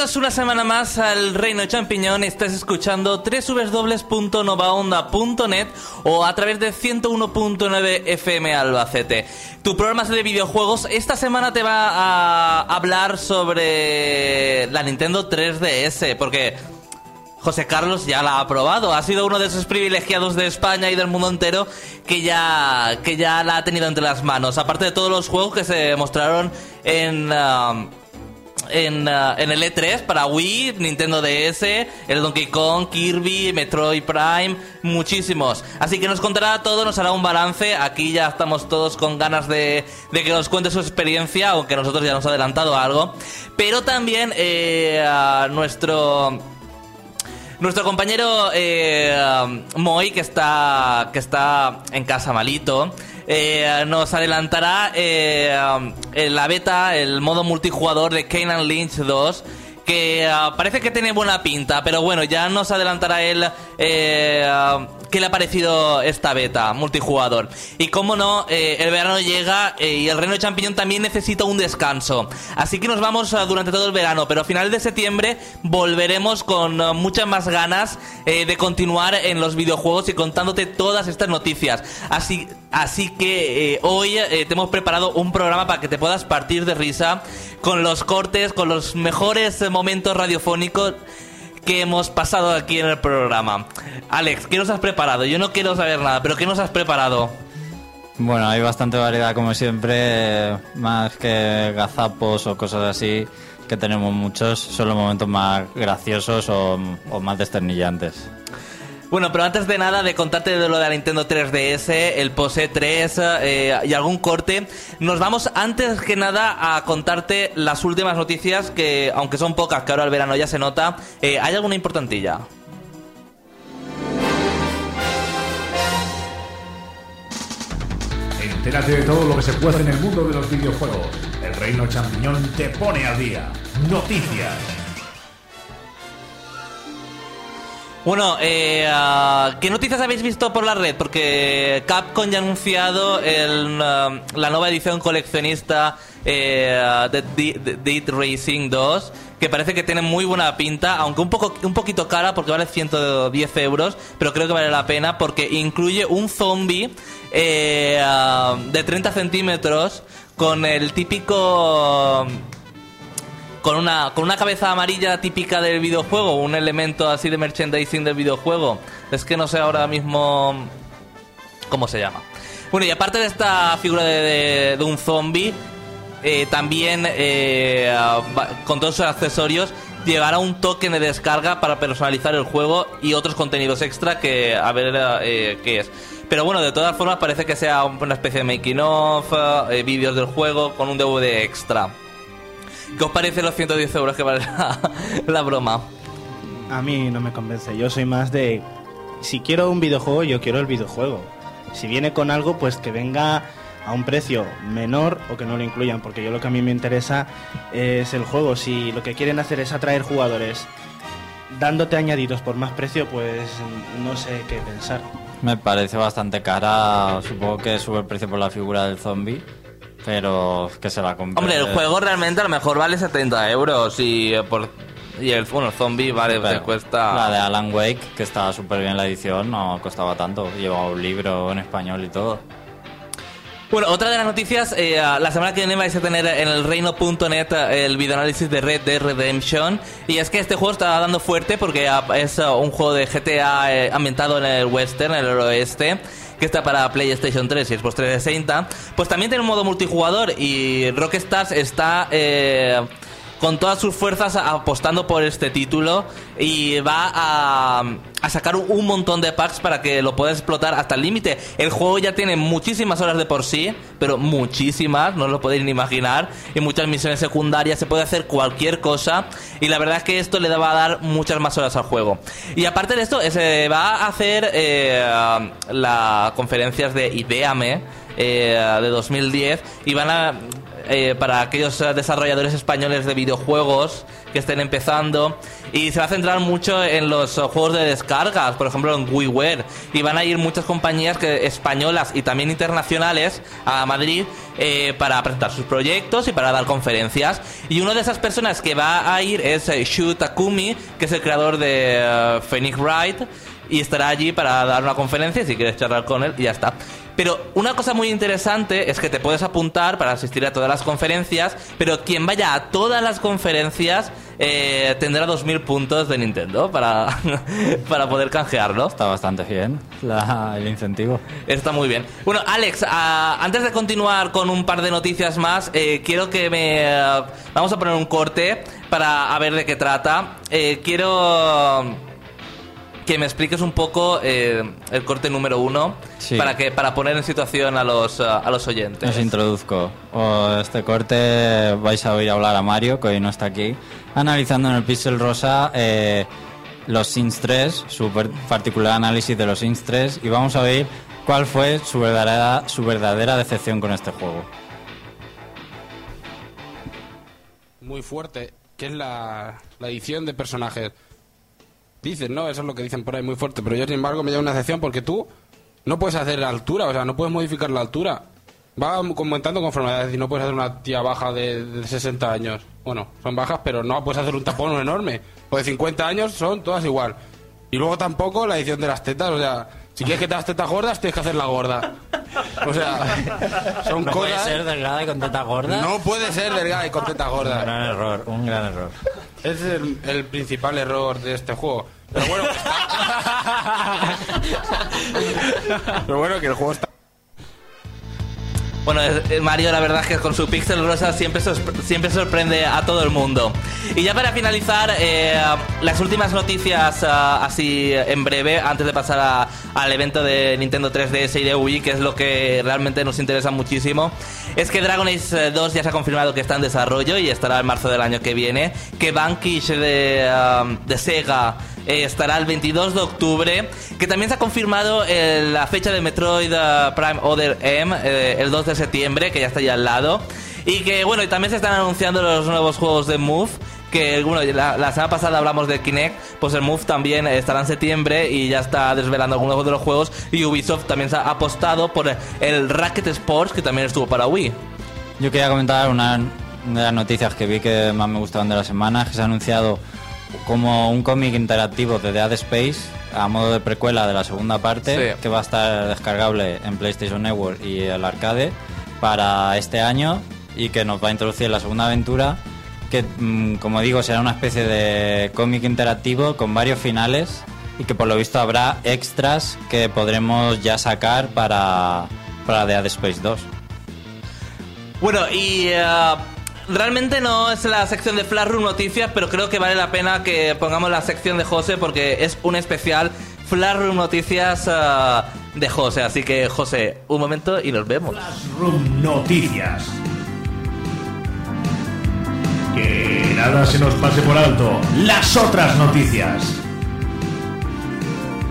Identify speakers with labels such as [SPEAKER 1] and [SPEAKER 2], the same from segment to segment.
[SPEAKER 1] Bienvenidos una semana más al Reino Champiñón. Estás escuchando www.novaonda.net o a través de 101.9 FM Albacete. Tu programa de videojuegos esta semana te va a hablar sobre la Nintendo 3DS, porque José Carlos ya la ha probado. Ha sido uno de esos privilegiados de España y del mundo entero que ya, que ya la ha tenido entre las manos. Aparte de todos los juegos que se mostraron en... um, en, uh, en el E3 para Wii, Nintendo DS, el Donkey Kong, Kirby, Metroid Prime, muchísimos. Así que nos contará todo, nos hará un balance. Aquí ya estamos todos con ganas de, de que nos cuente su experiencia, aunque nosotros ya nos ha adelantado algo. Pero también eh, nuestro... Nuestro compañero eh, Moy, que está, que está en casa malito, eh, nos adelantará eh, en la beta, el modo multijugador de Kane Lynch 2, que ah, parece que tiene buena pinta, pero bueno, ya nos adelantará él eh, ah, qué le ha parecido esta beta multijugador. Y como no, eh, el verano llega eh, y el reino de champiñón también necesita un descanso. Así que nos vamos ah, durante todo el verano, pero a final de septiembre volveremos con ah, muchas más ganas de continuar en los videojuegos y contándote todas estas noticias. Así, así que eh, hoy eh, te hemos preparado un programa para que te puedas partir de risa con los cortes, con los mejores eh, momentos radiofónicos que hemos pasado aquí en el programa. Alex, ¿qué nos has preparado? Yo no quiero saber nada, pero ¿qué nos has preparado?
[SPEAKER 2] Bueno, hay bastante variedad como siempre, más que gazapos o cosas así, que tenemos muchos, son los momentos más graciosos o más desternillantes.
[SPEAKER 1] Bueno, pero antes de nada, de contarte de lo de la Nintendo 3DS, el POSE 3 eh, y algún corte, nos vamos antes que nada a contarte las últimas noticias que, aunque son pocas, que ahora el verano ya se nota, eh, hay alguna importantilla.
[SPEAKER 3] Entérate de todo lo que se puede en el mundo de los videojuegos. El Reino Champiñón te pone al día. Noticias.
[SPEAKER 1] Bueno, eh, ah, ¿qué noticias habéis visto por la red? Porque Capcom ya ha anunciado ah, la nueva edición coleccionista eh, de Dead Racing 2, que parece que tiene muy buena pinta, aunque un, poco, un poquito cara porque vale 110 euros, pero creo que vale la pena porque incluye un zombie eh, ah, de 30 centímetros con el típico con una, con una cabeza amarilla típica del videojuego, un elemento así de merchandising del videojuego. Es que no sé ahora mismo cómo se llama. Bueno, y aparte de esta figura de, de- un zombie, eh, también eh, con todos sus accesorios llevará un token de descarga para personalizar el juego y otros contenidos extra que a ver eh, qué es. Pero bueno, de todas formas parece que sea una especie de making of, vídeos del juego con un DVD extra. ¿Qué os parece los 110 euros que vale la, la broma?
[SPEAKER 4] A mí no me convence. Yo soy más de. Si quiero un videojuego, yo quiero el videojuego. Si viene con algo, pues que venga a un precio menor o que no lo incluyan, porque yo lo que a mí me interesa es el juego. Si lo que quieren hacer es atraer jugadores dándote añadidos por más precio, pues no sé qué pensar.
[SPEAKER 2] Me parece bastante cara, supongo que sube el precio por la figura del zombie, pero que se la compre.
[SPEAKER 1] Hombre, el juego realmente a lo mejor vale 70 euros y eh, por y el, bueno, el zombie vale, te cuesta...
[SPEAKER 2] La de Alan Wake, que estaba súper bien la edición, no costaba tanto. Llevaba un libro en español y todo.
[SPEAKER 1] Bueno, otra de las noticias, eh, la semana que viene vais a tener en el reino.net eh, el videoanálisis de Red Dead Redemption. Y es que este juego está dando fuerte porque ah, es ah, un juego de GTA eh, ambientado en el western, en el oeste. Que está para PlayStation 3 y Xbox 360. Pues también tiene un modo multijugador y Rockstars está eh, con todas sus fuerzas apostando por este título y va a, a sacar un, montón de packs para que lo puedas explotar hasta el límite. El juego ya tiene muchísimas horas de por sí, pero muchísimas, no lo podéis ni imaginar, y muchas misiones secundarias, se puede hacer cualquier cosa, y la verdad es que esto le va a dar muchas más horas al juego. Y aparte de esto, eh, se va a hacer eh, las conferencias de Ideame eh, de 2010 y van a eh, para aquellos eh, desarrolladores españoles de videojuegos que estén empezando. Y se va a centrar mucho en los eh, juegos de descargas, por ejemplo en WiiWare. Y van a ir muchas compañías que, españolas y también internacionales a Madrid eh, para presentar sus proyectos y para dar conferencias. Y una de esas personas que va a ir es eh, Shu Takumi que es el creador de eh, Phoenix Wright y estará allí para dar una conferencia si quieres charlar con él y ya está. Pero una cosa muy interesante es que te puedes apuntar para asistir a todas las conferencias, pero quien vaya a todas las conferencias eh, tendrá 2.000 puntos de Nintendo para, para poder canjearlo.
[SPEAKER 2] Está bastante bien la- el incentivo.
[SPEAKER 1] Está muy bien. Bueno, Alex, ah, antes de continuar con un par de noticias más, eh, quiero que me... ah, vamos a poner un corte para a ver de qué trata. Eh, quiero que me expliques un poco eh, el corte número uno
[SPEAKER 2] Sí.
[SPEAKER 1] para que para poner en situación a los a los oyentes.
[SPEAKER 2] Os introduzco. O este corte vais a oír hablar a Mario, que hoy no está aquí, analizando en el Pixel Rosa eh, los Sims 3, su particular análisis de los Sims 3, y vamos a ver cuál fue su verdadera, su verdadera decepción con este juego.
[SPEAKER 5] muy fuerte, que es la, la edición de personajes. Dicen, ¿no? Eso es lo que dicen por ahí, muy fuerte. Pero yo, sin embargo, me lleva una excepción porque tú no puedes hacer la altura, o sea, no puedes modificar la altura. Va aumentando conforme, es decir, no puedes hacer una tía baja de, de 60 años. Bueno, son bajas, pero no puedes hacer un tapón enorme. O de 50 años son todas igual. Y luego tampoco la edición de las tetas, o sea, si quieres que te las tetas gordas, tienes que hacerla gorda. O sea, son cosas...
[SPEAKER 2] delgada y con teta gorda?
[SPEAKER 5] No puede ser delgada y con tetas
[SPEAKER 2] Un
[SPEAKER 5] gordas.
[SPEAKER 2] gran error, un gran error.
[SPEAKER 5] Ese es el, el principal error de este juego. Pero bueno, que está- Pero bueno, que el juego está...
[SPEAKER 1] Bueno, eh, Mario, la verdad es que con su pixel rosa siempre, siempre sorprende a todo el mundo. Y ya para finalizar, eh, las últimas noticias ah, así en breve, antes de pasar a- al evento de Nintendo 3DS y de Wii, que es lo que realmente nos interesa muchísimo, es que Dragon Age eh, 2 ya se ha confirmado que está en desarrollo y estará en marzo del año que viene, que Vanquish de, ah, de Sega eh, estará el 22 de octubre, que también se ha confirmado eh, la fecha de Metroid eh, Prime Other M, eh, el 2 de septiembre, que ya está ya al lado. Y que, bueno, y también se están anunciando los nuevos juegos de Move. Que, bueno, la, la semana pasada hablamos de Kinect, pues el Move también estará en septiembre y ya está desvelando algunos de los juegos. Y Ubisoft también se ha apostado por el Racket Sports, que también estuvo para Wii.
[SPEAKER 2] Yo quería comentar una de las noticias que vi que más me gustaban de la semana, que se ha anunciado como un cómic interactivo de Dead Space a modo de precuela de la segunda parte,
[SPEAKER 1] Sí.
[SPEAKER 2] que va a estar descargable en PlayStation Network y el arcade para este año y que nos va a introducir en la segunda aventura, que mm, como digo será una especie de cómic interactivo con varios finales y que por lo visto habrá extras que podremos ya sacar para, para Dead Space 2.
[SPEAKER 1] Bueno, y eh, realmente no es la sección de Flash Room Noticias, pero creo que vale la pena que pongamos la sección de José porque es un especial Flash Room Noticias eh, de José. Así que, José, un momento y nos vemos.
[SPEAKER 3] Room Noticias. Que nada se nos pase por alto. Las otras noticias.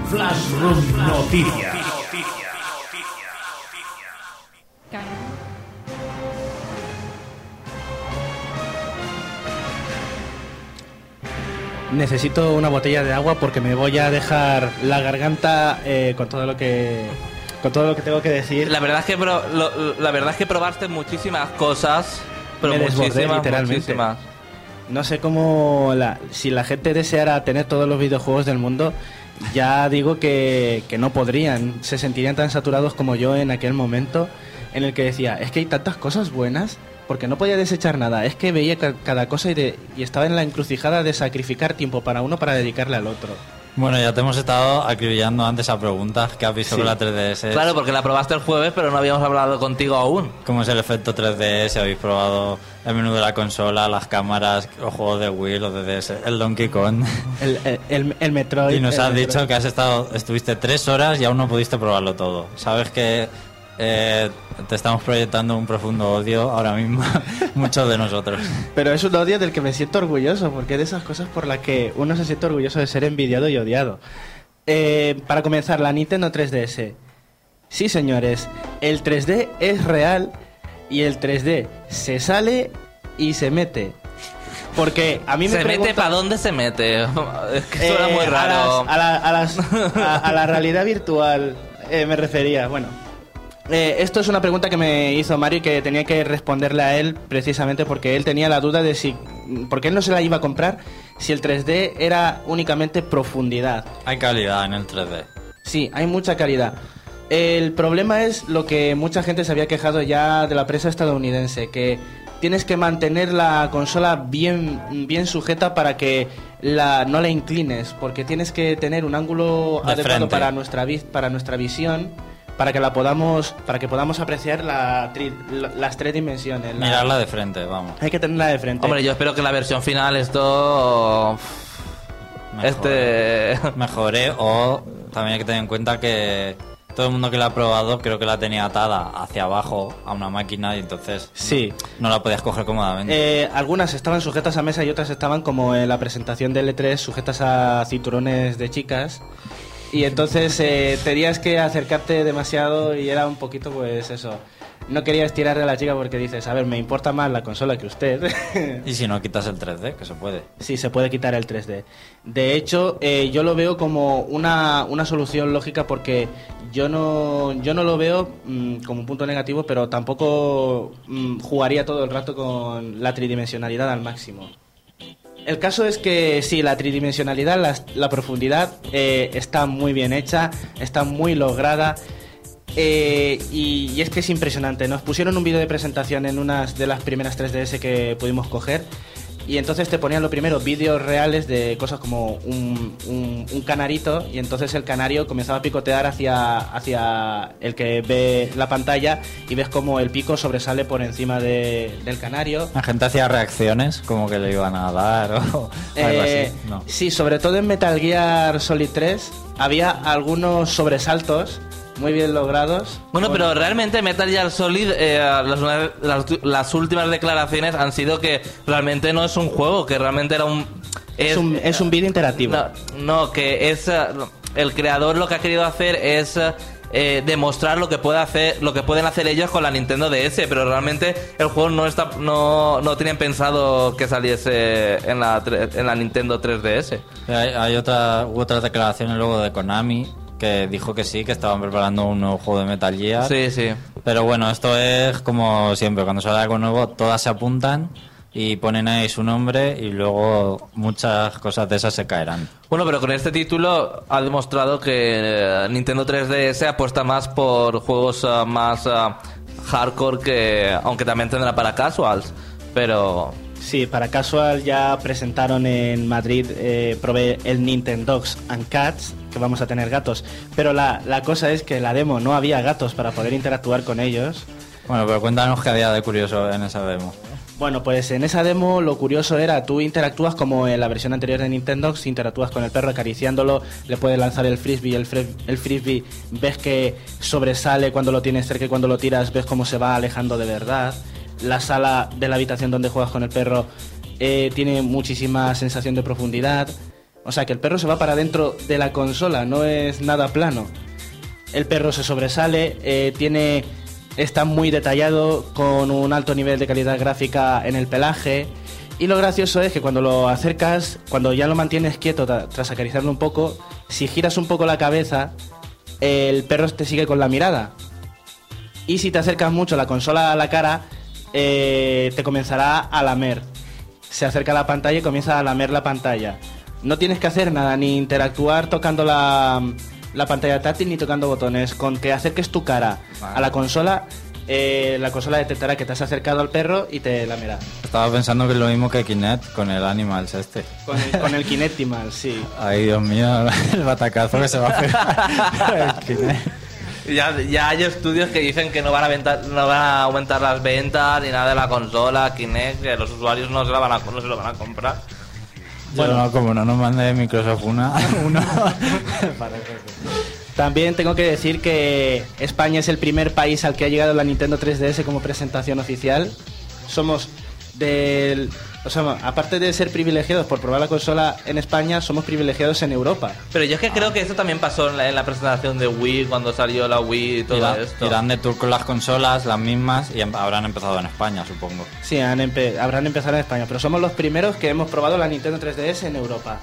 [SPEAKER 3] Flash Room Noticias.
[SPEAKER 4] Necesito una botella de agua porque me voy a dejar la garganta eh, con todo lo que con todo lo que tengo que decir.
[SPEAKER 1] La verdad es que, lo- la verdad es que probaste muchísimas cosas, pero
[SPEAKER 4] Me desbordé,
[SPEAKER 1] muchísimas,
[SPEAKER 4] literalmente.
[SPEAKER 1] muchísimas.
[SPEAKER 4] No sé cómo la, si la gente deseara tener todos los videojuegos del mundo, ya digo que, que no podrían, se sentirían tan saturados como yo en aquel momento en el que decía, es que hay tantas cosas buenas, porque no podía desechar nada, es que veía ca- cada cosa y, de- y estaba en la encrucijada de sacrificar tiempo para uno para dedicarle al otro.
[SPEAKER 2] Bueno, ya te hemos estado acribillando antes a preguntas que has visto
[SPEAKER 4] Sí.
[SPEAKER 2] con la 3DS.
[SPEAKER 1] Claro, porque la probaste el jueves, pero no habíamos hablado contigo aún.
[SPEAKER 2] ¿Cómo es el efecto 3DS? ¿Habéis probado el menú de la consola, las cámaras, los juegos de Wii, los de DS, el Donkey Kong?
[SPEAKER 4] El, el, el- el Metroid...
[SPEAKER 2] y nos has
[SPEAKER 4] Metroid.
[SPEAKER 2] dicho que has estado, estuviste tres horas y aún no pudiste probarlo todo. Sabes que eh, te estamos proyectando un profundo odio ahora mismo, muchos de nosotros.
[SPEAKER 4] Pero es un odio del que me siento orgulloso, porque es de esas cosas por las que uno se siente orgulloso de ser envidiado y odiado. Eh, para comenzar, la Nintendo 3DS. Sí, señores, el 3D es real y el 3D se sale y se mete. Porque a mí me
[SPEAKER 1] ¿Se mete para dónde se mete? Es que suena
[SPEAKER 4] Eh,
[SPEAKER 1] muy
[SPEAKER 4] a
[SPEAKER 1] raro.
[SPEAKER 4] las- A, la, a las- a- a la realidad virtual eh, me refería. Bueno, eh, esto es una pregunta que me hizo Mario y que tenía que responderle a él precisamente porque él tenía la duda de si... Porque él no se la iba a comprar si el 3D era únicamente profundidad.
[SPEAKER 2] Hay calidad en el 3D.
[SPEAKER 4] Sí, hay mucha calidad. El problema es lo que mucha gente se había quejado ya de la prensa estadounidense, que tienes que mantener la consola bien, bien sujeta para que la, no la inclines, porque tienes que tener un ángulo
[SPEAKER 2] De
[SPEAKER 4] adecuado
[SPEAKER 2] frente.
[SPEAKER 4] para nuestra, para nuestra visión, para que la podamos, para que podamos apreciar la tri- la- las tres dimensiones. la-
[SPEAKER 2] Mirarla de frente, vamos.
[SPEAKER 4] Hay que tenerla de frente.
[SPEAKER 1] Hombre, yo espero que la versión final esto...
[SPEAKER 2] Mejore.
[SPEAKER 1] Este...
[SPEAKER 2] Mejore o también hay que tener en cuenta que todo el mundo que la ha probado creo que la tenía atada hacia abajo a una máquina y entonces
[SPEAKER 4] Sí.
[SPEAKER 2] no la podías coger cómodamente.
[SPEAKER 4] Eh, algunas estaban sujetas a mesa y otras estaban como en la presentación de L3 sujetas a cinturones de chicas. Y entonces eh, tenías que acercarte demasiado y era un poquito pues eso. No querías tirarle a la chica porque dices, a ver, me importa más la consola que usted.
[SPEAKER 2] Y si no quitas el 3D, que se puede.
[SPEAKER 4] Sí, se puede quitar el 3D. De hecho, eh, yo lo veo como una, una solución lógica porque yo no, yo no lo veo mm, como un punto negativo, pero tampoco mm, jugaría todo el rato con la tridimensionalidad al máximo. El caso es que sí, la tridimensionalidad, la, profundidad eh, está muy bien hecha, está muy lograda. eh, y, y es que es impresionante. Nos pusieron un vídeo de presentación en unas de las primeras 3DS que pudimos coger. Y entonces te ponían lo primero vídeos reales de cosas como un, un- un canarito. Y entonces el canario comenzaba a picotear hacia, hacia el que ve la pantalla. Y ves como el pico sobresale por encima de- del canario.
[SPEAKER 2] La gente hacía reacciones como que le iban a dar o algo
[SPEAKER 4] Eh,
[SPEAKER 2] así. No.
[SPEAKER 4] Sí, sobre todo en Metal Gear Solid 3 había algunos sobresaltos muy bien logrados.
[SPEAKER 1] Bueno,
[SPEAKER 4] Con-
[SPEAKER 1] pero realmente Metal Gear Solid, eh, las, las- las últimas declaraciones han sido que realmente no es un juego, que realmente era un...
[SPEAKER 4] es, un, es un vídeo interactivo.
[SPEAKER 1] No, no, que es... eh, el creador lo que ha querido hacer es... eh, demostrar lo que puede hacer lo que pueden hacer ellos con la Nintendo DS pero realmente el juego no está no, no tenían pensado que saliese en la, tre- en la Nintendo 3DS
[SPEAKER 2] Hay, hay otra, otras declaraciones luego de Konami que dijo que sí, que estaban preparando un nuevo juego de Metal Gear.
[SPEAKER 1] sí sí
[SPEAKER 2] Pero bueno, esto es como siempre, cuando sale algo nuevo, todas se apuntan y ponen ahí su nombre y luego muchas cosas de esas se caerán.
[SPEAKER 1] Bueno, pero con este título ha demostrado que eh, Nintendo 3DS apuesta más por juegos ah, más ah, hardcore que, aunque también tendrá para casuals, pero
[SPEAKER 4] Sí, para Casual ya presentaron en Madrid, eh, probé el Nintendogs and Cats, que vamos a tener gatos. Pero la, la cosa es que la demo no había gatos para poder interactuar con ellos.
[SPEAKER 2] Bueno, pero cuéntanos qué había de curioso en esa demo.
[SPEAKER 4] Bueno, pues en esa demo lo curioso era, tú interactúas como en la versión anterior de Nintendo, si interactúas con el perro acariciándolo, le puedes lanzar el frisbee, el, el frisbee ves que sobresale cuando lo tienes cerca y cuando lo tiras ves cómo se va alejando de verdad. La sala de la habitación donde juegas con el perro eh, tiene muchísima sensación de profundidad. O sea que el perro se va para dentro de la consola, no es nada plano. El perro se sobresale, eh, tiene está muy detallado, con un alto nivel de calidad gráfica en el pelaje. Y lo gracioso es que cuando lo acercas, cuando ya lo mantienes quieto tra- tras acariciarlo un poco, si giras un poco la cabeza, el perro te sigue con la mirada. Y si te acercas mucho la consola a la cara, eh, te comenzará a lamer. Se acerca a la pantalla y comienza a lamer la pantalla. No tienes que hacer nada, ni interactuar tocando la, la pantalla táctil ni tocando botones. Con que acerques tu cara a la consola, eh, la consola detectará que te has acercado al perro y te lamerá.
[SPEAKER 2] Estaba pensando que es lo mismo que Kinect con el Animals este.
[SPEAKER 4] Con el, con el Kinectimal, sí.
[SPEAKER 2] Ay, Dios mío, el batacazo que se va a pegar. El Kinect.
[SPEAKER 1] Ya, ya hay estudios que dicen que no van a aumentar, no van a aumentar las ventas ni nada de la consola, Kinect, que los usuarios no se, la van a, no se lo van a comprar.
[SPEAKER 2] Bueno, no, como no nos mande Microsoft una, uno.
[SPEAKER 4] También tengo que decir que España es el primer país al que ha llegado la Nintendo 3DS como presentación oficial. Somos del... O sea, aparte de ser privilegiados por probar la consola en España, somos privilegiados en Europa.
[SPEAKER 1] Pero yo es que creo que eso también pasó en la, en la presentación de Wii, cuando salió la Wii y todo
[SPEAKER 2] Irán,
[SPEAKER 1] esto.
[SPEAKER 2] irán de tour con las consolas, las mismas, y habrán empezado en España, supongo.
[SPEAKER 4] Sí, han empe- habrán empezado en España, pero somos los primeros que hemos probado la Nintendo 3DS en Europa.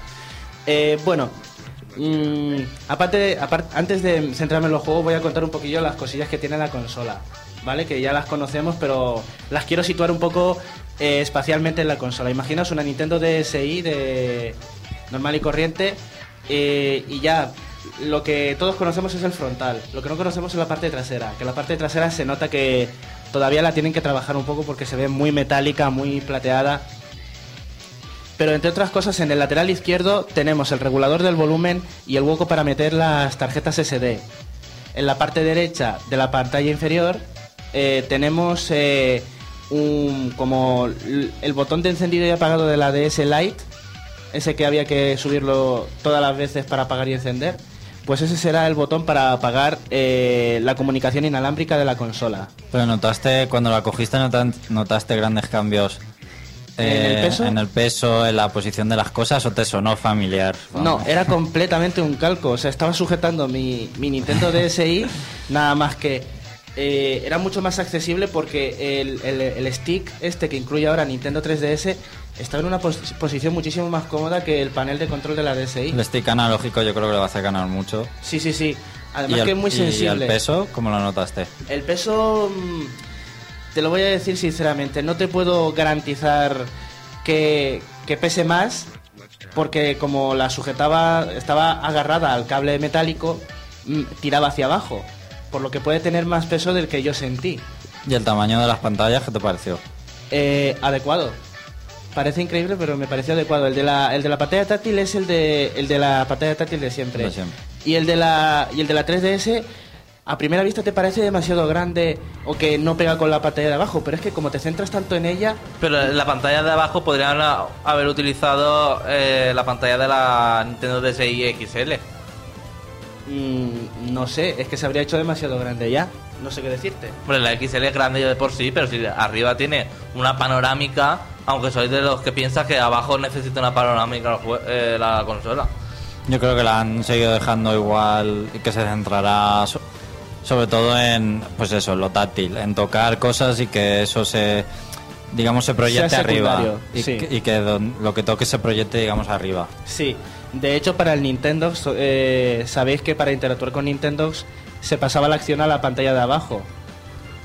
[SPEAKER 4] Eh, bueno, mm, aparte, apar- antes de centrarme en los juegos, voy a contar un poquillo las cosillas que tiene la consola, Que ya las conocemos, pero las quiero situar un poco eh, espacialmente en la consola. Imaginaos una Nintendo DSi de normal y corriente eh, y ya lo que todos conocemos es el frontal. Lo que no conocemos es la parte trasera. Que la parte trasera se nota que todavía la tienen que trabajar un poco porque se ve muy metálica, muy plateada. Pero entre otras cosas, en el lateral izquierdo tenemos el regulador del volumen y el hueco para meter las tarjetas SD. En la parte derecha de la pantalla inferior eh, tenemos eh, un, como el botón de encendido y apagado de la DS Lite, ese que había que subirlo todas las veces para apagar y encender. Pues ese será el botón para apagar eh, la comunicación inalámbrica de la consola.
[SPEAKER 2] Pero notaste, cuando la cogiste, notaste grandes cambios
[SPEAKER 4] ¿En el
[SPEAKER 2] eh,
[SPEAKER 4] peso?
[SPEAKER 2] en el peso, en la posición de las cosas, o te sonó familiar?
[SPEAKER 4] No, era completamente un calco. O sea, estaba sujetando mi, mi Nintendo DSi, nada más que eh, era mucho más accesible porque el, el- el stick este que incluye ahora Nintendo 3DS estaba en una pos- posición muchísimo más cómoda que el panel de control de la DSi.
[SPEAKER 2] El stick analógico yo creo que le va a hacer ganar mucho.
[SPEAKER 4] Sí, sí, sí. Además
[SPEAKER 2] y el,
[SPEAKER 4] que es muy
[SPEAKER 2] y
[SPEAKER 4] sensible.
[SPEAKER 2] el peso, ¿cómo lo notaste?
[SPEAKER 4] El peso, mm, te lo voy a decir sinceramente, no te puedo garantizar que, que pese más, porque como la sujetaba, estaba agarrada al cable metálico, mm, tiraba hacia abajo, por lo que puede tener más peso del que yo sentí.
[SPEAKER 2] ¿Y el tamaño de las pantallas qué te pareció?
[SPEAKER 4] Eh, adecuado. Parece increíble, pero me pareció adecuado. El de la, el de la pantalla táctil es el de, el de la pantalla táctil de siempre.
[SPEAKER 2] De siempre.
[SPEAKER 4] Y el de la, y el de la 3DS, a primera vista te parece demasiado grande o que no pega con la pantalla de abajo, pero es que como te centras tanto en ella,
[SPEAKER 1] Pero en la pantalla de abajo podrían haber utilizado eh, la pantalla de la Nintendo DSi XL.
[SPEAKER 4] Mm, no sé, es que se habría hecho demasiado grande ya. No sé qué decirte.
[SPEAKER 1] Hombre, la XL es grande de por sí, pero si arriba tiene una panorámica, aunque sois de los que piensan que abajo necesita una panorámica eh, la consola.
[SPEAKER 2] Yo creo que la han seguido dejando igual y que se centrará so- sobre todo en, pues eso, en lo táctil, en tocar cosas y que eso se, digamos, se proyecte arriba. Y,
[SPEAKER 4] sí.
[SPEAKER 2] que, y que don- lo que toque se proyecte, digamos, arriba.
[SPEAKER 4] Sí, de hecho para el Nintendo, eh, sabéis que para interactuar con Nintendo se pasaba la acción a la pantalla de abajo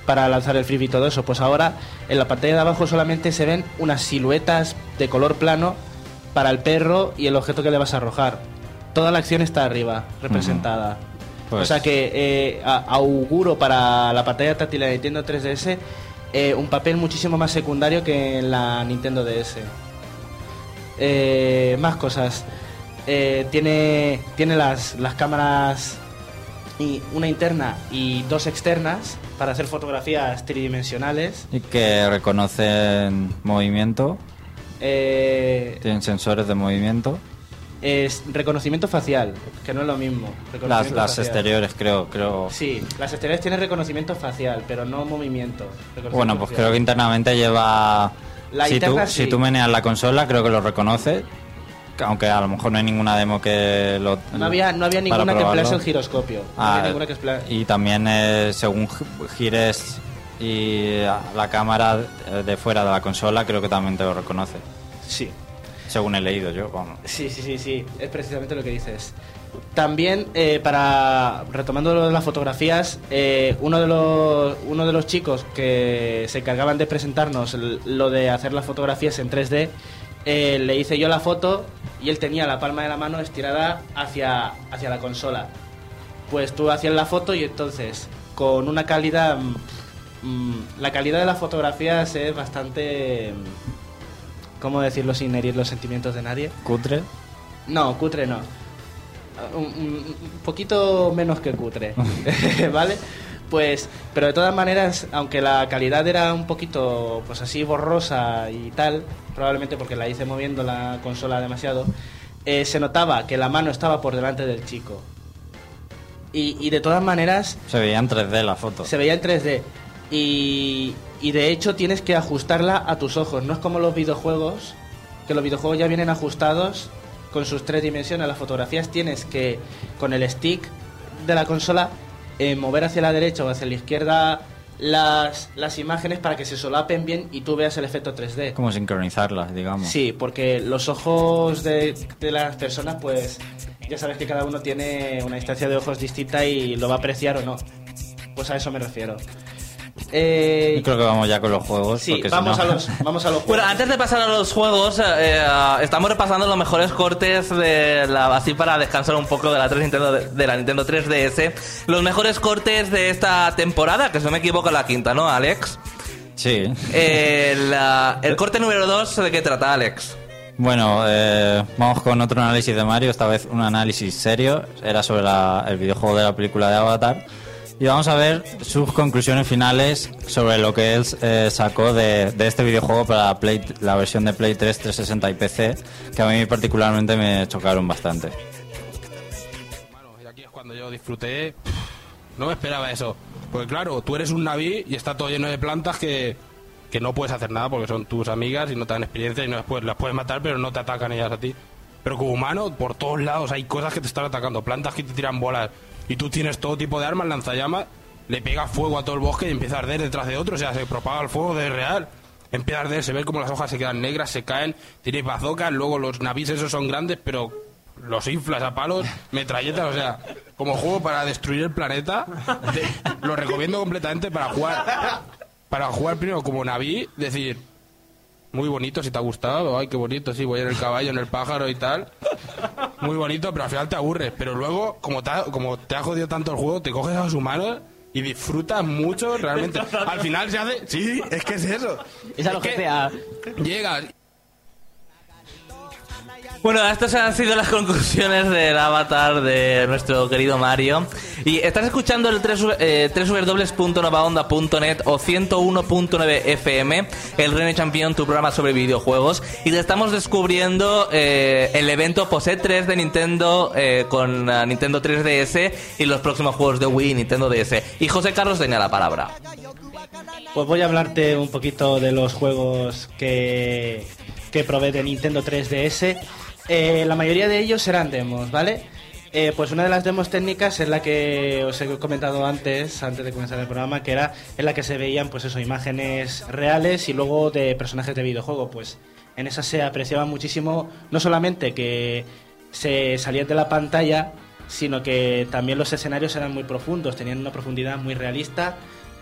[SPEAKER 4] para lanzar el freebie y todo eso. Pues ahora en la pantalla de abajo solamente se ven unas siluetas de color plano para el perro y el objeto que le vas a arrojar. Toda la acción está arriba, representada.
[SPEAKER 2] Pues-
[SPEAKER 4] O sea que eh, auguro para la pantalla táctil de Nintendo 3DS eh, un papel muchísimo más secundario que en la Nintendo DS. Eh, más cosas. Eh, tiene tiene las, las cámaras, y una interna y dos externas para hacer fotografías tridimensionales.
[SPEAKER 2] Y que reconocen movimiento,
[SPEAKER 4] Eh,
[SPEAKER 2] tienen sensores de movimiento.
[SPEAKER 4] es reconocimiento facial, que no es lo mismo.
[SPEAKER 2] Las, las
[SPEAKER 4] facial.
[SPEAKER 2] exteriores creo, creo.
[SPEAKER 4] Sí, las exteriores tienen reconocimiento facial, pero no movimiento.
[SPEAKER 2] Bueno, pues
[SPEAKER 4] facial.
[SPEAKER 2] creo que internamente lleva...
[SPEAKER 4] La
[SPEAKER 2] si, tú, si tú meneas la consola, creo que lo reconoce. Aunque a lo mejor no hay ninguna demo que lo...
[SPEAKER 4] No había, no había ninguna que emplease el giroscopio. No
[SPEAKER 2] Ah,
[SPEAKER 4] había ninguna que
[SPEAKER 2] y también eh, según gi- gires y la cámara de fuera de la consola, creo que también te lo reconoce.
[SPEAKER 4] Sí,
[SPEAKER 2] Según he leído yo, vamos.
[SPEAKER 4] Sí, sí, sí, sí, es precisamente lo que dices. También, eh, para retomando lo de las fotografías, eh, uno, de los, uno de los chicos que se encargaban de presentarnos lo de hacer las fotografías en 3D, eh, le hice yo la foto y él tenía la palma de la mano estirada hacia, hacia la consola. Pues tú hacías la foto y entonces, con una calidad... mm, mm, la calidad de las fotografías es bastante... mm, ¿Cómo decirlo sin herir los sentimientos de nadie?
[SPEAKER 2] Cutre.
[SPEAKER 4] No, cutre no. Un, un- un poquito menos que cutre, ¿vale? Pues, pero de todas maneras, aunque la calidad era un poquito, pues así borrosa y tal, probablemente porque la hice moviendo la consola demasiado, eh, se notaba que la mano estaba por delante del chico. Y, y de todas maneras,
[SPEAKER 2] Se veía en 3D la foto.
[SPEAKER 4] se veía en 3D. Y, y de hecho tienes que ajustarla a tus ojos. No es como los videojuegos, que los videojuegos ya vienen ajustados con sus tres dimensiones. Las fotografías tienes que, con el stick de la consola, eh, mover hacia la derecha o hacia la izquierda las, las imágenes para que se solapen bien y tú veas el efecto 3D.
[SPEAKER 2] Como sincronizarlas, digamos.
[SPEAKER 4] Sí, porque los ojos de, de las personas, pues ya sabes que cada uno tiene una distancia de ojos distinta y lo va a apreciar o no. Pues a eso me refiero. Eh,
[SPEAKER 2] Yo creo que vamos ya con los juegos.
[SPEAKER 4] sí, vamos,
[SPEAKER 2] no-
[SPEAKER 4] a los, vamos a los
[SPEAKER 1] Bueno,
[SPEAKER 4] juegos.
[SPEAKER 1] antes de pasar a los juegos, eh, eh, estamos repasando los mejores cortes de la así para descansar un poco de la 3 Nintendo de la Nintendo 3DS. Los mejores cortes de esta temporada, que si no me equivoco la quinta, ¿no, Alex?
[SPEAKER 2] Sí.
[SPEAKER 1] Eh, la- el corte número 2, ¿de qué trata, Alex?
[SPEAKER 2] Bueno, eh, vamos con otro análisis de Mario, esta vez un análisis serio, era sobre la- el videojuego de la película de Avatar. Y vamos a ver sus conclusiones finales sobre lo que él eh, sacó de, de este videojuego para Play- la versión de Play 3, 360 y PC, que a mí particularmente me chocaron bastante.
[SPEAKER 5] Y aquí es cuando yo disfruté. No me esperaba eso. Porque claro, tú eres un Naví y está todo lleno de plantas que, que no puedes hacer nada porque son tus amigas y no te dan experiencia y no las puedes, las puedes matar, pero no te atacan ellas a ti. Pero como humano, por todos lados hay cosas que te están atacando, plantas que te tiran bolas y tú tienes todo tipo de armas, lanzallamas, le pega fuego a todo el bosque y empieza a arder detrás de otro, o sea, se propaga el fuego de real. Empieza a arder, se ve como las hojas se quedan negras, se caen, tienes bazocas, luego los navíes esos son grandes, pero los inflas a palos, metralletas, o sea, como juego para destruir el planeta, lo recomiendo completamente para jugar. Para jugar primero como Naví, decir, muy bonito si te ha gustado, ay, qué bonito, sí, voy en el caballo, en el pájaro y tal. Muy bonito, pero al final te aburres. Pero luego, como te ha, como te ha jodido tanto el juego, te coges a los humanos y disfrutas mucho, realmente. Al final se hace... Sí, es que es eso.
[SPEAKER 6] Es a lo
[SPEAKER 5] que. Llegas
[SPEAKER 1] Bueno, estas han sido las conclusiones del avatar de nuestro querido Mario. Y estás escuchando el 3, eh, www.novaonda.net o 101.9 FM, el Reino Champion, tu programa sobre videojuegos. Y te estamos descubriendo eh, el evento POSE 3 de Nintendo eh, con eh, Nintendo 3DS y los próximos juegos de Wii y Nintendo DS. Y José Carlos tenía la palabra.
[SPEAKER 4] Pues voy a hablarte un poquito de los juegos que, que probé de Nintendo 3DS. Eh, la mayoría de ellos eran demos, ¿vale? Eh, pues una de las demos técnicas es la que os he comentado antes, antes de comenzar el programa, que era en la que se veían, pues eso, imágenes reales y luego de personajes de videojuego. Pues en esa se apreciaba muchísimo, no solamente que se salían de la pantalla, sino que también los escenarios eran muy profundos, tenían una profundidad muy realista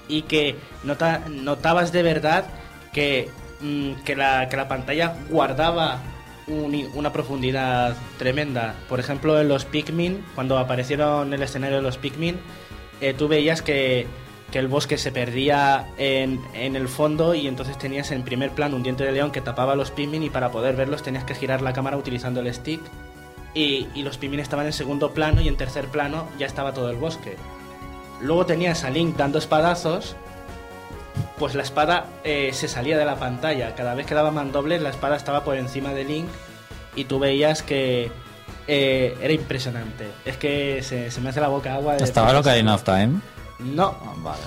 [SPEAKER 4] y que nota- notabas de verdad que, mm, que, la, que la pantalla guardaba un- una profundidad tremenda. Por ejemplo, en los Pikmin, cuando aparecieron en el escenario de los Pikmin, eh, tú veías que, que el bosque se perdía en, en el fondo y entonces tenías en primer plano un diente de león que tapaba a los Pikmin y para poder verlos tenías que girar la cámara utilizando el stick. Y, y los Pikmin estaban en segundo plano y en tercer plano ya estaba todo el bosque. Luego tenías a Link dando espadazos, pues la espada eh, se salía de la pantalla. Cada vez que daba mandobles, la espada estaba por encima de Link y tú veías que eh, era impresionante. Es que se, se me hace la boca agua. de
[SPEAKER 2] ¿Estaba
[SPEAKER 4] pensar-
[SPEAKER 2] Ocarina of Time?
[SPEAKER 4] No,
[SPEAKER 2] Ah, vale.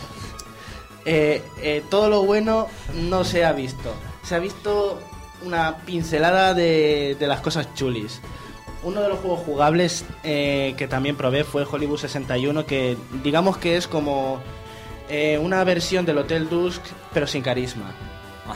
[SPEAKER 4] eh, eh, todo lo bueno no se ha visto. Se ha visto una pincelada de, de las cosas chulis. Uno de los juegos jugables que también probé fue Hollywood 61, que digamos que es como eh, una versión del Hotel Dusk, pero sin carisma.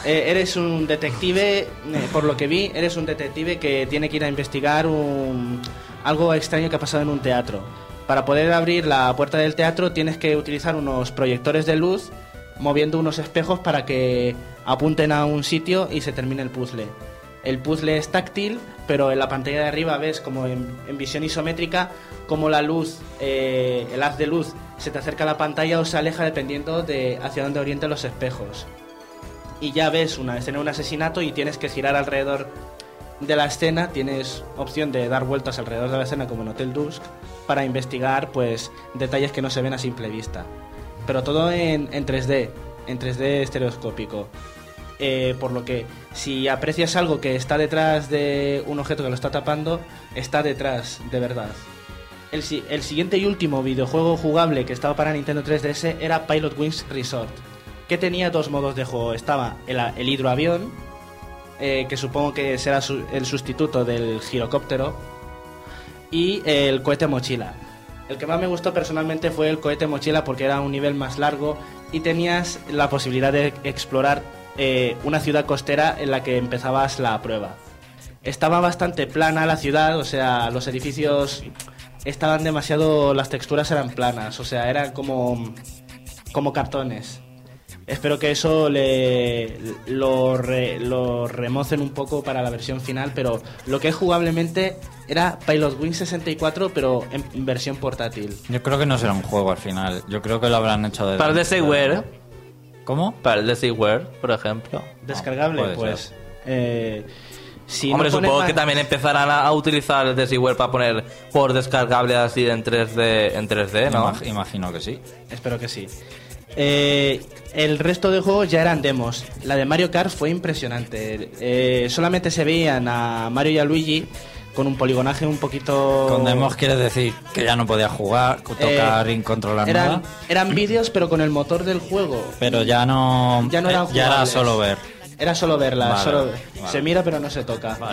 [SPEAKER 4] Eh, eres un detective, eh, por lo que vi, eres un detective que tiene que ir a investigar un, algo extraño que ha pasado en un teatro. Para poder abrir la puerta del teatro tienes que utilizar unos proyectores de luz moviendo unos espejos para que apunten a un sitio y se termine el puzzle. El puzzle es táctil, pero en la pantalla de arriba ves como en, visión isométrica como la luz, eh, el haz de luz se te acerca a la pantalla o se aleja dependiendo de hacia dónde orienten los espejos y ya ves una escena un asesinato y tienes que girar alrededor de la escena, tienes opción de dar vueltas alrededor de la escena como en Hotel Dusk para investigar pues detalles que no se ven a simple vista. Pero todo en, en 3D, en 3D estereoscópico. Eh, por lo que si aprecias algo que está detrás de un objeto que lo está tapando, está detrás de verdad. El, el siguiente y último videojuego jugable que estaba para Nintendo 3DS era Pilot Wings Resort que tenía dos modos de juego. Estaba el, hidroavión, eh, que supongo que será el sustituto del girocóptero, y el cohete mochila. El que más me gustó personalmente fue el cohete mochila porque era un nivel más largo y tenías la posibilidad de explorar eh, una ciudad costera en la que empezabas la prueba. Estaba bastante plana la ciudad, o sea, los edificios estaban demasiado, las texturas eran planas, o sea, eran como, como cartones. Espero que eso le, lo, re- lo remocen un poco para la versión final, pero lo que es jugablemente era Pilot Wing 64, pero en, versión portátil.
[SPEAKER 2] Yo creo que no será un juego al final. Yo creo que lo habrán hecho de.
[SPEAKER 1] Para de Seaware,
[SPEAKER 2] ¿Cómo?
[SPEAKER 1] para el de Seaware, por ejemplo.
[SPEAKER 4] Descargable, pues. eh, si
[SPEAKER 1] Hombre,
[SPEAKER 4] no
[SPEAKER 1] supongo
[SPEAKER 4] más-
[SPEAKER 1] que también empezarán a, utilizar el de Seaware para poner por descargable así en 3D, en 3D ¿no?
[SPEAKER 2] Imag- imagino que sí.
[SPEAKER 4] Espero que sí. Eh, el resto de juegos ya eran demos. La de Mario Kart fue impresionante. Eh, solamente se veían a Mario y a Luigi con un poligonaje un poquito...
[SPEAKER 2] Con demos quieres decir que ya no podía jugar, tocar controlar
[SPEAKER 4] Eh, eran,
[SPEAKER 2] nada.
[SPEAKER 4] Eran vídeos, pero con el motor del juego.
[SPEAKER 2] Pero ya no.
[SPEAKER 4] Ya no eran
[SPEAKER 2] eh, ya era solo ver.
[SPEAKER 4] Era solo verla,
[SPEAKER 2] Vale,
[SPEAKER 4] solo
[SPEAKER 2] vale.
[SPEAKER 4] se mira pero no se toca.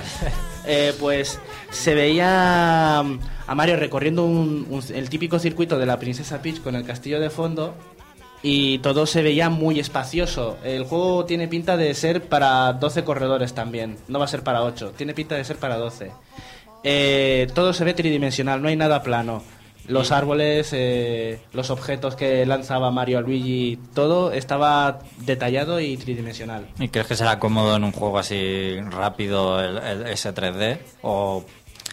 [SPEAKER 4] Eh, pues se veía a Mario recorriendo un- un- el típico circuito de la Princesa Peach con el castillo de fondo y todo se veía muy espacioso. El juego tiene pinta de ser para 12 corredores también, no va a ser para 8, tiene pinta de ser para 12. Eh, todo se ve tridimensional, no hay nada plano. Los árboles, eh, los objetos que lanzaba Mario a Luigi, todo estaba detallado y tridimensional.
[SPEAKER 2] ¿Y crees que será cómodo en un juego así rápido el, el S3D? ¿O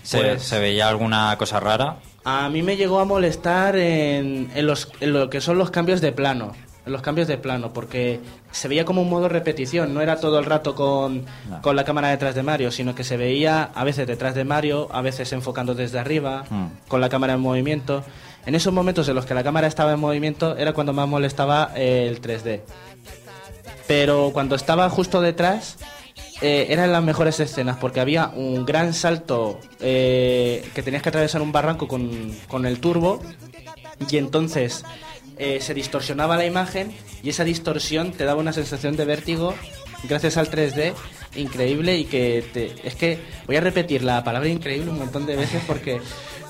[SPEAKER 2] se,
[SPEAKER 4] Pues-
[SPEAKER 2] se veía alguna cosa rara?
[SPEAKER 4] A mí me llegó a molestar en, en los, en lo que son los cambios de plano. Los cambios de plano, porque se veía como un modo repetición, no era todo el rato con,
[SPEAKER 2] No.
[SPEAKER 4] con la cámara detrás de Mario, sino que se veía a veces detrás de Mario, a veces enfocando desde arriba,
[SPEAKER 2] Mm.
[SPEAKER 4] con la cámara en movimiento. En esos momentos en los que la cámara estaba en movimiento era cuando más molestaba el 3D. Pero cuando estaba justo detrás, eh, eran las mejores escenas porque había un gran salto eh, que tenías que atravesar un barranco con, con el turbo y entonces eh, se distorsionaba la imagen y esa distorsión te daba una sensación de vértigo gracias al 3D increíble y que te, es que voy a repetir la palabra increíble un montón de veces porque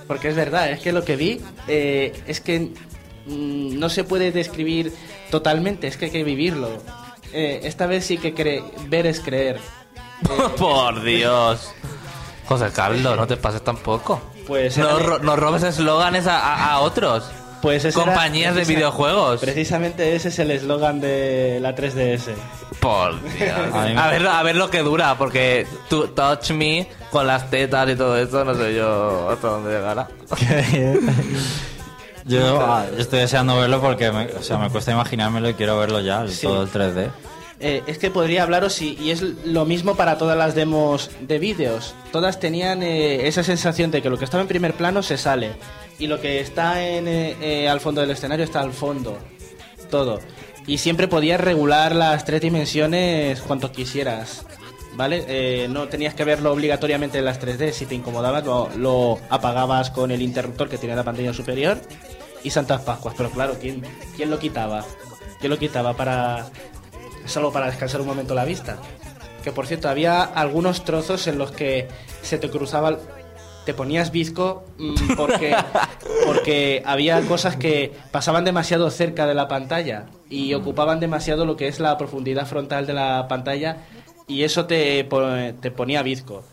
[SPEAKER 4] porque es verdad es que lo que vi eh, es que mm, no se puede describir totalmente es que hay que vivirlo Eh, esta vez sí que cre- ver es creer
[SPEAKER 1] Por Dios. José Carlos, no te pases tampoco.
[SPEAKER 4] Pues
[SPEAKER 1] no, ro- no robes eslóganes a, a- a otros.
[SPEAKER 4] Pues ese era
[SPEAKER 1] Compañías de videojuegos.
[SPEAKER 4] Precisamente ese es el eslogan de la 3DS.
[SPEAKER 1] Por Dios.
[SPEAKER 2] A
[SPEAKER 1] ver, a ver lo que dura, porque Touch Me con las tetas y todo eso, no sé yo hasta dónde llegará.
[SPEAKER 2] Yo, ah, yo estoy deseando verlo porque me, o sea, me cuesta imaginármelo y quiero verlo ya, el-
[SPEAKER 4] Sí.
[SPEAKER 2] todo el 3D.
[SPEAKER 4] Eh, es que podría hablaros y, y es lo mismo para todas las demos de vídeos. Todas tenían eh, esa sensación de que lo que estaba en primer plano se sale y lo que está en, eh, eh, al fondo del escenario está al fondo. Todo. Y siempre podías regular las tres dimensiones cuanto quisieras. ¿Vale? Eh, no tenías que verlo obligatoriamente en las 3D. Si te incomodaba, lo, lo apagabas con el interruptor que tiene la pantalla superior y Santas Pascuas. Pero claro, ¿quién, quién lo quitaba? ¿Quién lo quitaba para solo para descansar un momento la vista? Que por cierto, había algunos trozos en los que se te cruzaba, te ponías bizco mm, porque, porque había cosas que pasaban demasiado cerca de la pantalla y ocupaban demasiado lo que es la profundidad frontal de la pantalla y eso te, te ponía bizco.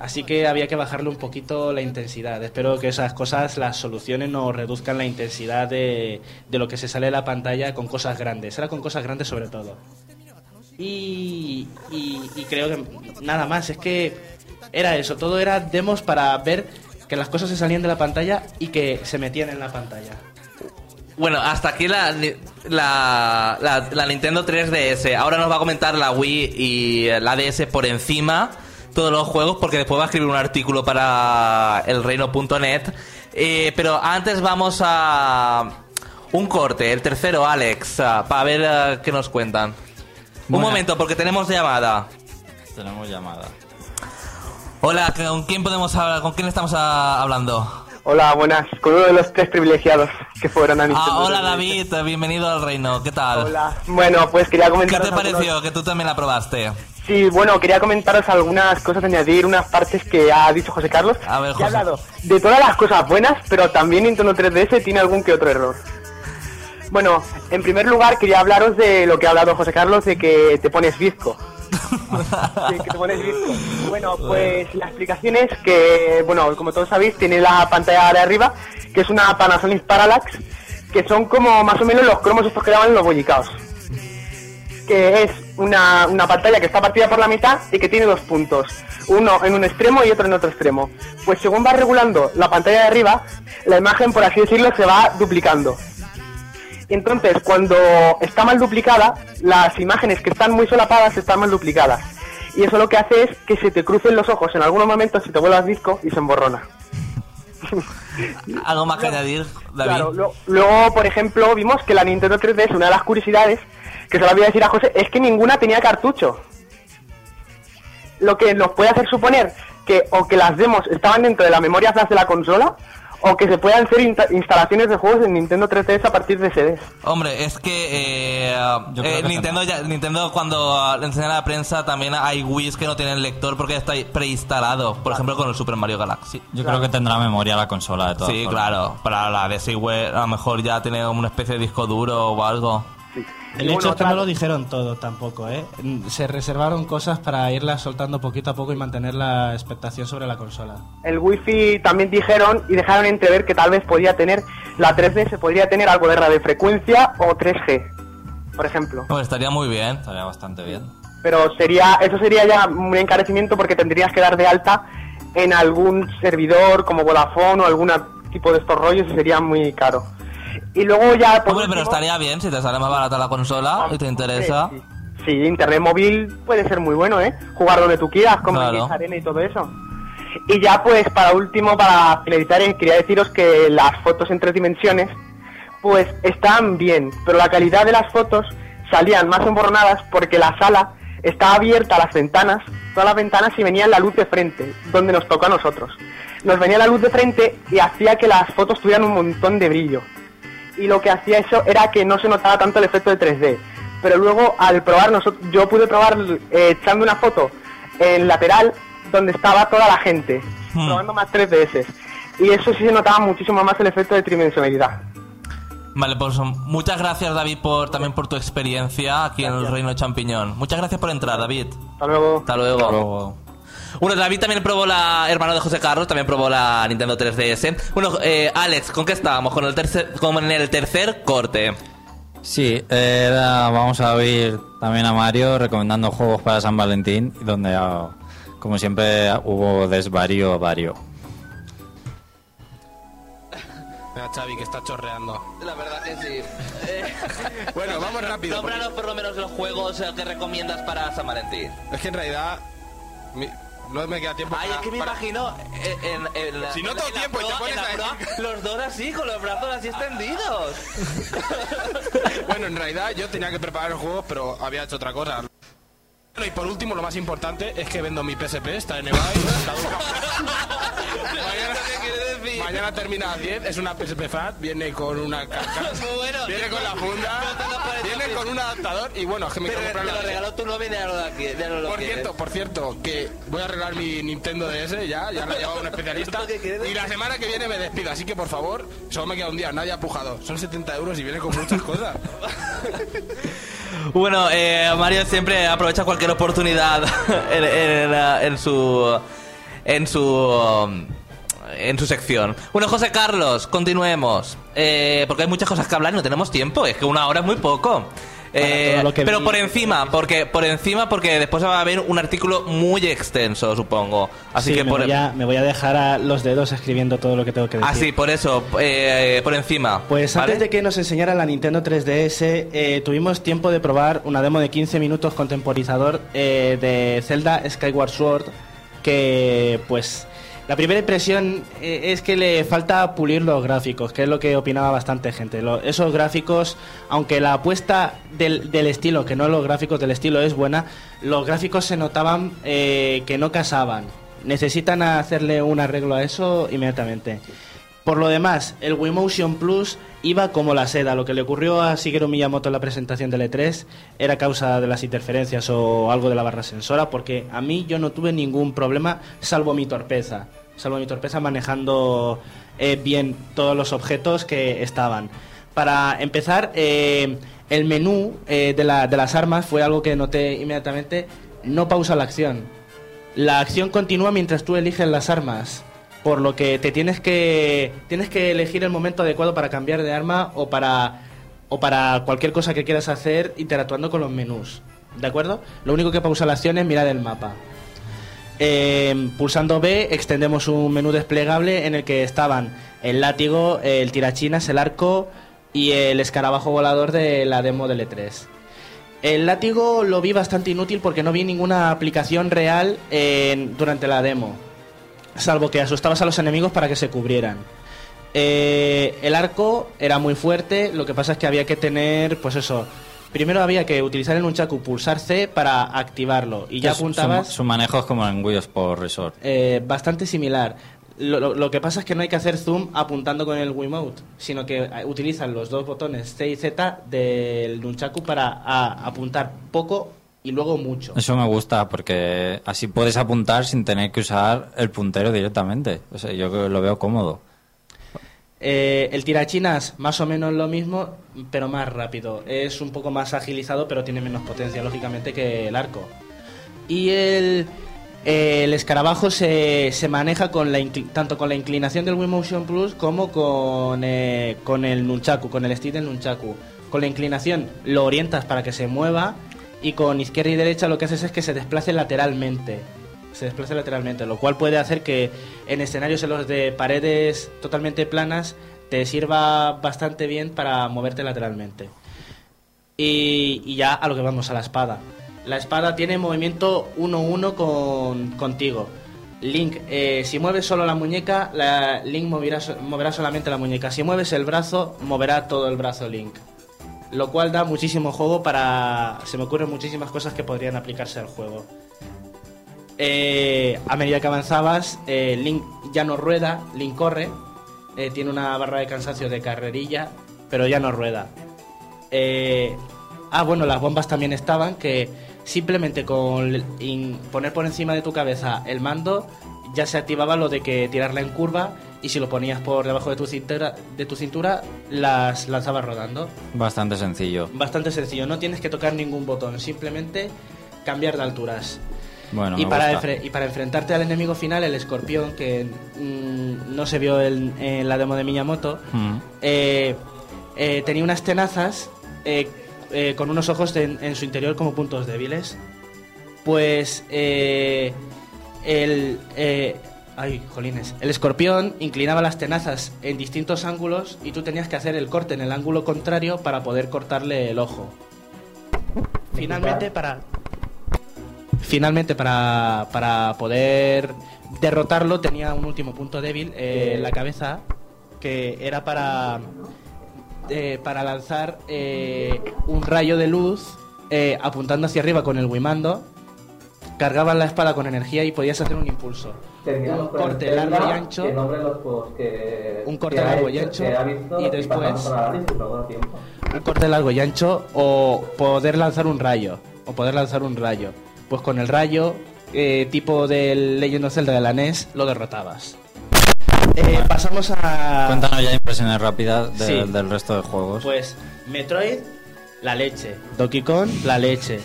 [SPEAKER 4] Así que había que bajarle un poquito la intensidad. Espero que esas cosas las solucionen o reduzcan la intensidad de, de lo que se sale de la pantalla con cosas grandes. Era con cosas grandes sobre todo. Y, y, y creo que nada más, es que era eso, todo era demos para ver que las cosas se salían de la pantalla y que se metían en la pantalla.
[SPEAKER 1] Bueno, hasta aquí la, la, la, la Nintendo 3DS. Ahora nos va a comentar la Wii y la DS por encima todos los juegos porque después va a escribir un artículo para elreino.net. Eh, pero antes vamos a un corte, el tercero, Alex, ah, para ver ah, qué nos cuentan. Un momento, porque tenemos llamada.
[SPEAKER 2] Tenemos llamada.
[SPEAKER 1] Hola, ¿con quién podemos hablar? ¿Con quién estamos ah, hablando?
[SPEAKER 7] Hola, buenas. Con uno de los tres privilegiados que fueron a Nintendo.
[SPEAKER 1] Ah, hola
[SPEAKER 7] 3DS.
[SPEAKER 1] David, bienvenido al reino, ¿qué tal?
[SPEAKER 7] Hola. Bueno, pues quería
[SPEAKER 1] ¿Qué
[SPEAKER 7] comentar.
[SPEAKER 1] te pareció? Que tú también la probaste.
[SPEAKER 7] Sí, bueno, quería comentaros algunas cosas, añadir unas partes que ha dicho José Carlos.
[SPEAKER 1] A ver,
[SPEAKER 7] Que ha
[SPEAKER 1] José.
[SPEAKER 7] hablado de todas las cosas buenas, pero también Nintendo 3DS tiene algún que otro error. Bueno, en primer lugar quería hablaros de lo que ha hablado José Carlos, de que te pones bizco. Sí, que te pones bizco. Bueno, pues la explicación es que, bueno, como todos sabéis, tiene la pantalla de arriba, que es una Panasonic Parallax, que son como más o menos los cromos estos que llaman los bollicaos. Que es una, una pantalla que está partida por la mitad y que tiene dos puntos, uno en un extremo y otro en otro extremo. Pues según va regulando la pantalla de arriba, la imagen, por así decirlo, se va duplicando. Y entonces, cuando está mal duplicada, las imágenes que están muy solapadas están mal duplicadas. Y eso lo que hace es que se te crucen los ojos en algunos momentos y te vuelvas disco y se emborrona.
[SPEAKER 1] ¿Algo más que añadir, David?
[SPEAKER 7] Claro, lo- luego, por ejemplo, vimos que la Nintendo 3DS, una de las curiosidades que se lo voy a decir a José, es que ninguna tenía cartucho. Lo que nos puede hacer suponer que o que las demos estaban dentro de la memoria flash de la consola, o que se puedan hacer insta- instalaciones de juegos en Nintendo 3DS a partir de CDs.
[SPEAKER 1] Hombre, es que, eh, eh,
[SPEAKER 2] que
[SPEAKER 1] Nintendo, ya- Nintendo cuando le enseñan a la prensa también hay Wii que no tienen lector porque ya está preinstalado. Por ejemplo, con el Super Mario Galaxy.
[SPEAKER 2] Yo creo que tendrá memoria la consola de todas
[SPEAKER 1] Sí,
[SPEAKER 2] formas.
[SPEAKER 1] claro. Para la de Seaware a lo mejor ya tiene como una especie de disco duro o algo.
[SPEAKER 4] El
[SPEAKER 7] Y
[SPEAKER 4] hecho
[SPEAKER 7] bueno,
[SPEAKER 4] es que
[SPEAKER 7] otra-
[SPEAKER 4] no lo dijeron todo tampoco, ¿eh? Se reservaron cosas para irlas soltando poquito a poco y mantener la expectación sobre la consola.
[SPEAKER 7] El Wi-Fi también dijeron y dejaron entrever que tal vez podía tener, la 3DS podría tener algo de radiofrecuencia o 3G, por ejemplo.
[SPEAKER 1] Pues estaría muy bien.
[SPEAKER 2] Estaría bastante bien.
[SPEAKER 7] Pero sería, eso sería ya un encarecimiento porque tendrías que dar de alta en algún servidor como Vodafone o algún tipo de estos rollos y sería muy caro. Y luego ya... por
[SPEAKER 1] Hombre, pero estaría bien si te sale más barata la consola y te interesa.
[SPEAKER 7] Sí, sí, internet móvil puede ser muy bueno, ¿eh? Jugar donde tú quieras, como
[SPEAKER 1] Claro.
[SPEAKER 7] en arena y todo eso. Y ya pues para último, para finalizar, eh, quería deciros que las fotos en tres dimensiones pues están bien, pero la calidad de las fotos salían más emborronadas porque la sala estaba abierta a las ventanas, todas las ventanas y venía la luz de frente, donde nos tocó a nosotros. Nos venía la luz de frente y hacía que las fotos tuvieran un montón de brillo y lo que hacía eso era que no se notaba tanto el efecto de 3D. Pero luego al probar, nosotros, yo pude probar eh, echando una foto en lateral donde estaba toda la gente,
[SPEAKER 1] Hmm.
[SPEAKER 7] probando más 3DS. Y eso sí se notaba muchísimo más el efecto de tridimensionalidad.
[SPEAKER 1] Vale, pues muchas gracias David por también por tu experiencia aquí en el Reino Champiñón. Muchas gracias por entrar, David.
[SPEAKER 7] Hasta luego.
[SPEAKER 1] Hasta luego.
[SPEAKER 2] Luego,
[SPEAKER 1] Bueno, David también probó la, hermano de José Carlos, también probó la Nintendo 3DS. Bueno, eh, Alex, ¿con qué estábamos? Con el tercer, como en el tercer corte.
[SPEAKER 2] Sí, eh, era- vamos a oír también a Mario recomendando juegos para San Valentín, donde, ah, como siempre, hubo desvarío vario.
[SPEAKER 5] Mira, Xavi, que está chorreando.
[SPEAKER 1] La verdad que sí.
[SPEAKER 5] Bueno, vamos rápido.
[SPEAKER 1] Nómbranos por lo menos los juegos eh, que recomiendas para San Valentín.
[SPEAKER 5] Es que en realidad mi- no me queda tiempo
[SPEAKER 1] Ay,
[SPEAKER 5] para-
[SPEAKER 1] es que me
[SPEAKER 5] para-
[SPEAKER 1] imagino eh, en, en la-
[SPEAKER 5] Si no
[SPEAKER 1] la
[SPEAKER 5] tiempo y te pones a
[SPEAKER 1] proa, los dos así, con los brazos así extendidos.
[SPEAKER 5] Bueno, en realidad yo tenía que preparar los juegos, pero había hecho otra cosa. Bueno, y por último, lo más importante es que vendo mi PSP, está en eBay. está mañana, termina a 10, es una PSP Fat, viene con una caja,
[SPEAKER 1] bueno.
[SPEAKER 5] viene con la funda, viene con un adaptador y bueno, es que me quiero
[SPEAKER 1] Te
[SPEAKER 5] comprar
[SPEAKER 1] lo
[SPEAKER 5] la
[SPEAKER 1] regaló tu novia lo, lo
[SPEAKER 5] Por
[SPEAKER 1] quieres.
[SPEAKER 5] cierto, por cierto, que voy a arreglar mi Nintendo DS ya, ya la ha llevado un especialista. Y la semana que viene me despido, así que por favor, solo me queda un día, nadie ha pujado. Son 70 euros y viene con muchas cosas.
[SPEAKER 1] Bueno, eh, Mario siempre aprovecha cualquier oportunidad en, en, en su en su um, en su sección. Bueno, José Carlos, continuemos, Eh, porque hay muchas cosas que hablar y no tenemos tiempo. Es que una hora es muy poco. Eh, pero
[SPEAKER 4] vi-
[SPEAKER 1] por encima, porque por encima, porque después va a haber un artículo muy extenso, supongo. Así
[SPEAKER 4] Sí,
[SPEAKER 1] que
[SPEAKER 4] me,
[SPEAKER 1] por
[SPEAKER 4] voy a, me voy a dejar a los dedos escribiendo todo lo que tengo que decir.
[SPEAKER 1] así, por eso, eh, por encima.
[SPEAKER 4] Pues
[SPEAKER 1] ¿vale?
[SPEAKER 4] antes de que nos enseñara la Nintendo 3DS, eh, tuvimos tiempo de probar una demo de 15 minutos con temporizador eh, de Zelda Skyward Sword, que pues la primera impresión eh, es que le falta pulir los gráficos, que es lo que opinaba bastante gente. Esos gráficos, aunque la apuesta del, del estilo, que no los gráficos del estilo es buena, los gráficos se notaban eh, que no casaban. Necesitan hacerle un arreglo a eso inmediatamente. Por lo demás, el Wii Motion Plus iba como la seda. Lo que le ocurrió a Shigeru Miyamoto en la presentación del E3 era causa de las interferencias o algo de la barra sensora, porque a mí yo no tuve ningún problema, salvo mi torpeza. Salvo mi torpeza manejando eh, bien todos los objetos que estaban. Para empezar, eh, el menú eh, de, la- de las armas fue algo que noté inmediatamente. No pausa la acción. La acción continúa mientras tú eliges las armas. Por lo que te tienes que tienes que elegir el momento adecuado para cambiar de arma o para o para cualquier cosa que quieras hacer interactuando con los menús. ¿De acuerdo? Lo único que pausa la acción es mirar el mapa. Eh, pulsando B extendemos un menú desplegable en el que estaban el látigo, el tirachinas, el arco y el escarabajo volador de la demo del E3. El látigo lo vi bastante inútil porque no vi ninguna aplicación real durante la demo, salvo que asustabas a los enemigos para que se cubrieran. Eh, el arco era muy fuerte, lo que pasa es que había que tener, pues eso, primero había que utilizar el nunchaku, pulsar C para activarlo y ya apuntabas
[SPEAKER 2] Su, su manejo es como en Wii Sport Resort.
[SPEAKER 4] eh, bastante similar. Lo, lo- lo que pasa es que no hay que hacer zoom apuntando con el Wiimote, sino que eh, utilizan los dos botones C y Z del Nunchaku para a- apuntar poco y luego mucho.
[SPEAKER 2] Eso me gusta porque así puedes apuntar sin tener que usar el puntero directamente. O sea, yo lo veo cómodo.
[SPEAKER 4] Eh, el tirachinas, más o menos lo mismo, pero más rápido. Es un poco más agilizado, pero tiene menos potencia, lógicamente, que el arco. Y el, el escarabajo se, se maneja con la tanto con la inclinación del Wii Motion Plus como con, eh, con el Nunchaku, con el stick del Nunchaku. Con la inclinación lo orientas para que se mueva y con izquierda y derecha lo que haces es que se desplace lateralmente. Se desplace lateralmente, lo cual puede hacer que en escenarios en los de paredes totalmente planas te sirva bastante bien para moverte lateralmente. Y, y ya a lo que vamos, a la espada. La espada tiene movimiento 1-1 con, contigo. Link, eh, si mueves solo la muñeca, la, Link moverá, moverá solamente la muñeca. Si mueves el brazo, moverá todo el brazo Link. Lo cual da muchísimo juego para... Se me ocurren muchísimas cosas que podrían aplicarse al juego. Eh, a medida que avanzabas, eh, Link ya no rueda, Link corre. eh, tiene una barra de cansancio de carrerilla, pero ya no rueda. Eh, ah, bueno, las bombas también estaban que simplemente con poner por encima de tu cabeza el mando ya se activaba lo de que tirarla en curva y si lo ponías por debajo de tu cintura, de tu cintura las lanzabas rodando.
[SPEAKER 2] Bastante sencillo.
[SPEAKER 4] Bastante sencillo, no tienes que tocar ningún botón, simplemente cambiar de alturas.
[SPEAKER 2] Bueno,
[SPEAKER 4] y, para y para enfrentarte al enemigo final, el escorpión, que mm, no se vio en, en la demo de Miyamoto,
[SPEAKER 2] Mm.
[SPEAKER 4] eh, eh, tenía unas tenazas eh, eh, con unos ojos en, en su interior como puntos débiles. Pues el... eh, ay, jolines. El escorpión inclinaba las tenazas en distintos ángulos y tú tenías que hacer el corte en el ángulo contrario para poder cortarle el ojo. Finalmente para... Finalmente para, para poder derrotarlo tenía un último punto débil eh, en la cabeza que era para eh, para lanzar eh, un rayo de luz eh, apuntando hacia arriba con el Wimando. Cargaban la espada con energía y podías hacer un impulso. Un corte largo y ancho. Un corte largo y ancho. Y después. Un corte largo y ancho. O poder lanzar un rayo. O poder lanzar un rayo. Pues con el rayo, eh, tipo del Legend of Zelda de la NES, lo derrotabas. Eh, pasamos a.
[SPEAKER 2] Cuéntanos ya impresiones rápidas de-
[SPEAKER 4] Sí.
[SPEAKER 2] del resto de juegos.
[SPEAKER 4] Pues Metroid, la leche. Donkey Kong, la leche.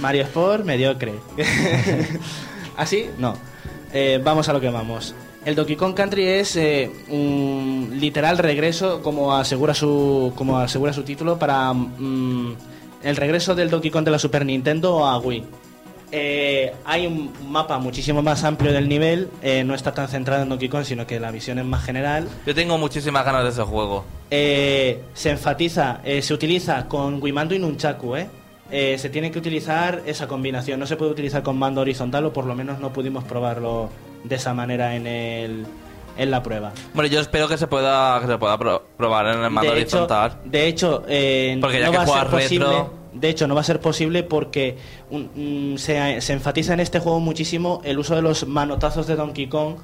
[SPEAKER 4] Mario Sport, mediocre. ¿Así? No. Eh, vamos a lo que vamos. El Donkey Kong Country es eh, un literal regreso, como asegura su, como asegura su título, para mm, el regreso del Donkey Kong de la Super Nintendo a Wii. Eh, hay un mapa muchísimo más amplio del nivel, eh, no está tan centrado en Donkey Kong, sino que la visión es más general.
[SPEAKER 1] Yo tengo muchísimas ganas de ese juego.
[SPEAKER 4] Eh, se enfatiza, eh, se utiliza con Wimando y Nunchaku, ¿eh? Eh, se tiene que utilizar esa combinación. No se puede utilizar con mando horizontal o por lo menos no pudimos probarlo de esa manera en, el, en la prueba.
[SPEAKER 1] Bueno, yo espero que se pueda, que se pueda pro- probar en el mando
[SPEAKER 4] de hecho,
[SPEAKER 1] horizontal.
[SPEAKER 4] de hecho eh,
[SPEAKER 1] Porque ya
[SPEAKER 4] no
[SPEAKER 1] que
[SPEAKER 4] va a ser posible.
[SPEAKER 1] retro-
[SPEAKER 4] De hecho, no va a ser posible porque un- mm, se, se enfatiza en este juego muchísimo el uso de los manotazos de Donkey Kong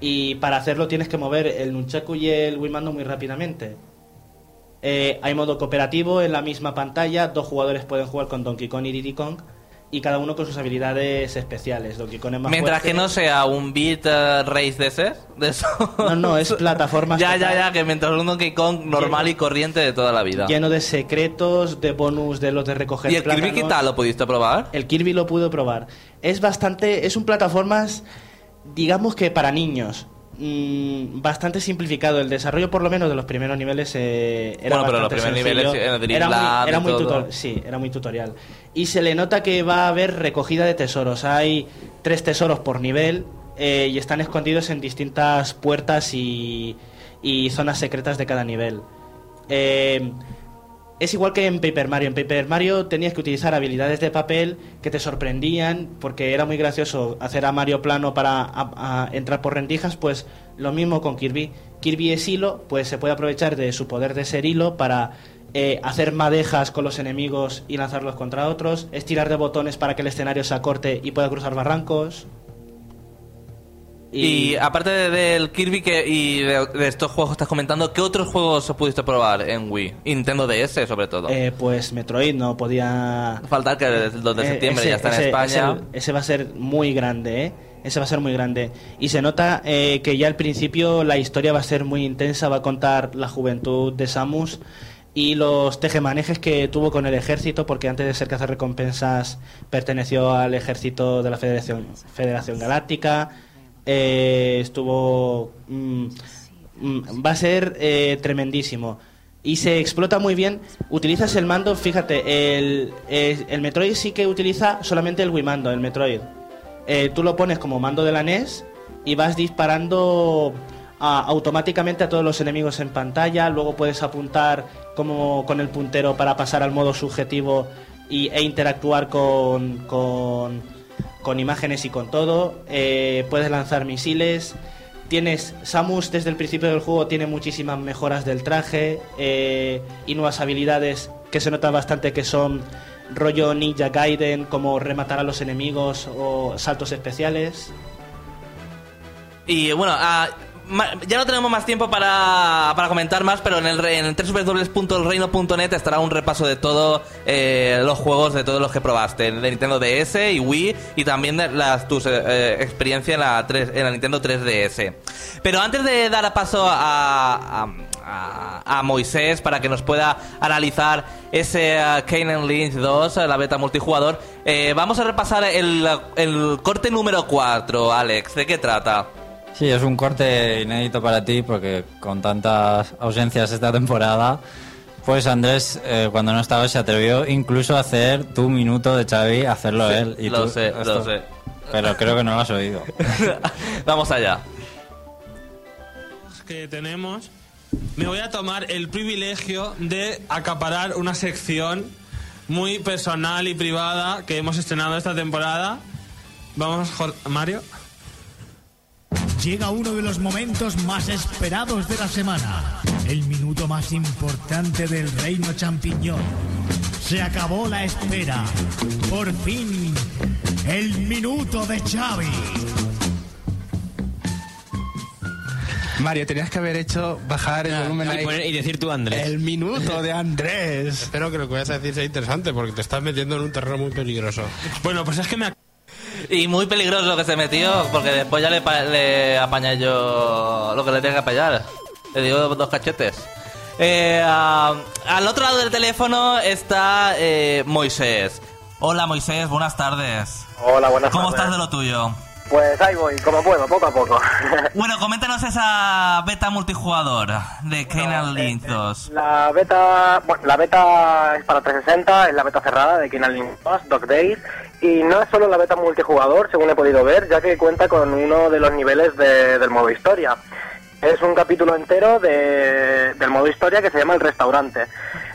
[SPEAKER 4] Y para hacerlo tienes que mover el Nunchaku y el Wiimote muy rápidamente. Eh, hay modo cooperativo en la misma pantalla, dos jugadores pueden jugar con Donkey Kong y Diddy Kong y cada uno con sus habilidades especiales. Donkey Kong es más
[SPEAKER 1] Mientras
[SPEAKER 4] fuerte.
[SPEAKER 1] que no sea un beat eh, race de ese, de eso.
[SPEAKER 4] No, no, es plataformas
[SPEAKER 1] ya, ya, ya, que mientras un Donkey Kong normal y corriente de toda la vida.
[SPEAKER 4] lleno de secretos, de bonus de los de recoger
[SPEAKER 1] ¿Y el Kirby qué tal? ¿Lo pudiste probar?
[SPEAKER 4] El Kirby lo pudo probar. Es bastante. Es un plataformas, digamos que para niños. Mm, bastante simplificado. El desarrollo, por lo menos, de los primeros niveles eh, era
[SPEAKER 1] Bueno, pero los primeros niveles,
[SPEAKER 4] sencillo.
[SPEAKER 1] eh, Dream
[SPEAKER 4] era muy, era muy tutor- Sí, era muy tutorial. Y se le nota que va a haber recogida de tesoros. Hay tres tesoros por nivel eh, y están escondidos en distintas puertas y, y zonas secretas de cada nivel. Eh, es igual que en Paper Mario. En Paper Mario tenías que utilizar habilidades de papel que te sorprendían porque era muy gracioso hacer a Mario plano para entrar por rendijas. Pues lo mismo con Kirby. Kirby es hilo, pues se puede aprovechar de su poder de ser hilo para eh, hacer madejas con los enemigos y lanzarlos contra otros. Estirar de botones para que el escenario se acorte y pueda cruzar barrancos.
[SPEAKER 1] Y, aparte de- del Kirby que, y de, de estos juegos que estás comentando, ¿qué otros juegos pudiste probar en Wii? Y Nintendo DS, sobre todo.
[SPEAKER 4] eh, pues Metroid no podía
[SPEAKER 1] Faltar que el 2 de
[SPEAKER 4] Eh,
[SPEAKER 1] septiembre
[SPEAKER 4] ese-
[SPEAKER 1] ya está en España.
[SPEAKER 4] Ese, ese va a ser muy grande, ¿eh? Ese va a ser muy grande. Y se nota eh, que ya al principio la historia va a ser muy intensa, va a contar la juventud de Samus y los tejemanejes que tuvo con el ejército, porque antes de ser cazarrecompensas perteneció al ejército de la Federación, Federación Galáctica. Eh, estuvo. mm, mm, va a ser eh, tremendísimo. Y se explota muy bien. Utilizas el mando, fíjate, el, el, Metroid sí que utiliza solamente el Wii mando, el Metroid. Eh, tú lo pones como mando de la NES y vas disparando automáticamente a todos los enemigos en pantalla. Luego puedes apuntar como con el puntero para pasar al modo subjetivo y, e interactuar con, con, con imágenes y con todo. Eh, puedes lanzar misiles. Tienes Samus desde el principio del juego tiene muchísimas mejoras del traje eh, y nuevas habilidades que se nota bastante que son rollo Ninja Gaiden como rematar a los enemigos o saltos especiales.
[SPEAKER 1] Y bueno, ma- ya no tenemos más tiempo para, para comentar más, pero en el, en el www.elreino.net estará un repaso de todos los juegos, de todos los que probaste, de Nintendo DS y Wii, y también de las, tus eh, eh, experiencias en la, 3 en la Nintendo 3DS. Pero antes de dar a paso a, a, Moisés para que nos pueda analizar ese uh, Kane Lynch 2, eh, la beta multijugador, eh, vamos a repasar el, el corte número 4, Alex. ¿De qué trata?
[SPEAKER 2] Sí, es un corte inédito para ti porque con tantas ausencias esta temporada, pues Andrés, eh, cuando no estaba, se atrevió incluso a hacer tu minuto de Xavi, hacerlo
[SPEAKER 1] Sí,
[SPEAKER 2] él. Y
[SPEAKER 1] lo
[SPEAKER 2] tú-
[SPEAKER 1] sé, lo sé.
[SPEAKER 2] Pero creo que no lo has oído.
[SPEAKER 1] Vamos allá.
[SPEAKER 8] que tenemos, me voy a tomar el privilegio de acaparar una sección muy personal y privada que hemos estrenado esta temporada. Vamos, Mario.
[SPEAKER 9] Llega uno de los momentos más esperados de la semana. El minuto más importante del reino champiñón. Se acabó la espera. Por fin, el minuto de Xavi.
[SPEAKER 10] Mario, tenías que haber hecho bajar el volumen ahí.
[SPEAKER 11] y decir tú, Andrés.
[SPEAKER 10] El minuto de Andrés.
[SPEAKER 5] Espero que lo que vayas a decir sea interesante porque te estás metiendo en un terreno muy peligroso.
[SPEAKER 8] Bueno, pues es que me ac-
[SPEAKER 1] Y muy peligroso que se metió, porque después ya le, le apañé yo lo que le tenga que apañar. Le digo dos cachetes. Eh, al otro lado del teléfono está eh, Moisés. Hola Moisés, buenas tardes.
[SPEAKER 6] Hola, buenas
[SPEAKER 1] ¿Cómo
[SPEAKER 6] tardes.
[SPEAKER 1] estás de lo tuyo?
[SPEAKER 6] Pues ahí voy, como puedo, poco a poco.
[SPEAKER 1] Bueno, coméntanos esa beta multijugador de Kane Lynch 2.
[SPEAKER 6] La beta, bueno, la beta es para 360, es la beta cerrada de Kingdom Link 2, Dog Days, y no es solo la beta multijugador, según he podido ver, ya que cuenta con uno de los niveles de- del modo historia. Es un capítulo entero de- del modo historia que se llama El Restaurante.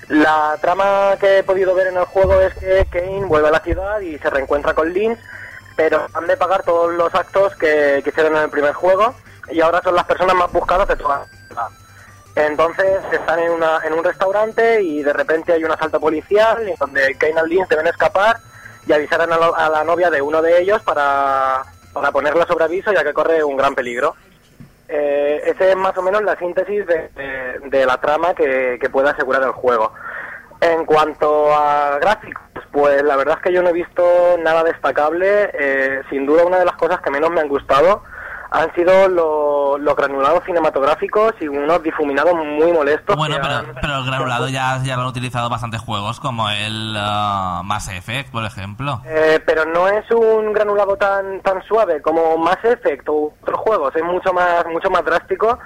[SPEAKER 6] La trama que he podido ver en el juego es que Kane vuelve a la ciudad y se reencuentra con Lynch, pero han de pagar todos los actos que, que hicieron en el primer juego y ahora son las personas más buscadas de toda la ciudad. Entonces están en, una, en un restaurante y de repente hay un asalto policial en donde Kane y Lynch deben escapar y avisar a la, novia de uno de ellos para, para ponerla sobre aviso ya que corre un gran peligro. Eh, ese es más o menos la síntesis de la trama que, que puede asegurar el juego. En cuanto a gráficos, pues la verdad es que yo no he visto nada destacable. Eh, sin duda una de las cosas que menos me han gustado han sido lo- los granulados cinematográficos y unos difuminados muy molestos.
[SPEAKER 1] Bueno, pero,
[SPEAKER 6] han-
[SPEAKER 1] pero el granulado ya, ya lo han utilizado bastantes juegos, como el ah, Mass Effect, por ejemplo.
[SPEAKER 6] Eh, pero no es un granulado tan tan suave como Mass Effect o otros juegos, es mucho más mucho más drástico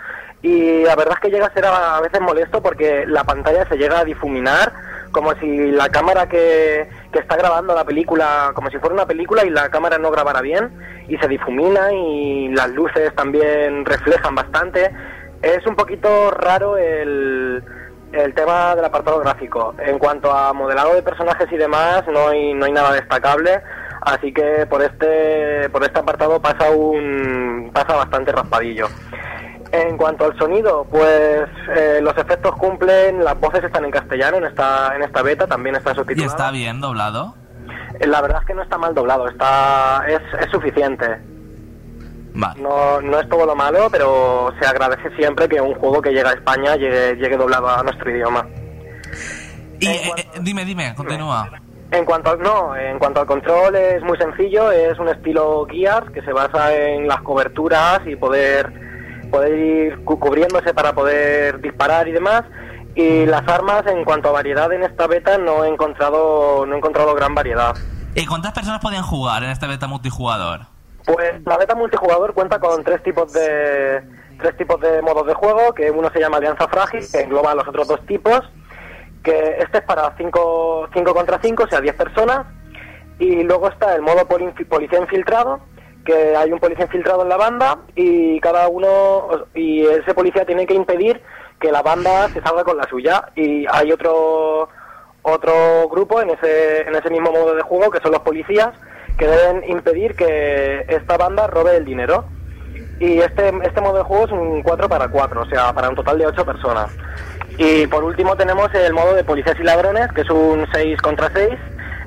[SPEAKER 6] y la verdad es que llega a ser a, a veces molesto porque la pantalla se llega a difuminar como si la cámara que, que está grabando la película, como si fuera una película y la cámara no grabara bien y se difumina y las luces también reflejan bastante. Es un poquito raro el, el tema del apartado gráfico. En cuanto a modelado de personajes y demás, no hay, no hay nada destacable. Así que por este, por este apartado pasa un, pasa bastante raspadillo. En cuanto al sonido, pues eh, los efectos cumplen, las voces están en castellano en esta, en esta beta, también están
[SPEAKER 1] ¿Y
[SPEAKER 6] subtituladas.
[SPEAKER 1] está bien doblado?
[SPEAKER 6] Eh, La verdad es que no está mal doblado, está, es, es suficiente.
[SPEAKER 1] Vale.
[SPEAKER 6] No, no es todo lo malo, pero se agradece siempre que un juego que llega a España llegue, llegue doblado a nuestro idioma.
[SPEAKER 1] Y eh, eh, dime, dime, continúa.
[SPEAKER 6] En cuanto al, no, en cuanto al control es muy sencillo, es un estilo Gears que se basa en las coberturas y poder, poder ir cu- cubriéndose para poder disparar y demás. Y las armas, en cuanto a variedad en esta beta, no he encontrado, no he encontrado gran variedad.
[SPEAKER 1] ¿Y cuántas personas podían jugar en este beta multijugador?
[SPEAKER 6] Pues la beta multijugador cuenta con tres tipos de tres tipos de modos de juego, que uno se llama Alianza Frágil, que engloba los otros dos tipos, que este es para 5 contra 5, o sea, 10 personas, y luego está el modo poli- policía infiltrado, que hay un policía infiltrado en la banda y cada uno y ese policía tiene que impedir que la banda se salga con la suya. Y hay otro otro grupo en ese en ese mismo modo de juego que son los policías que deben impedir que esta banda robe el dinero. Y este este modo de juego es un 4 para 4 o sea para un total de 8 personas. Y por último tenemos el modo de policías y ladrones que es un 6 contra 6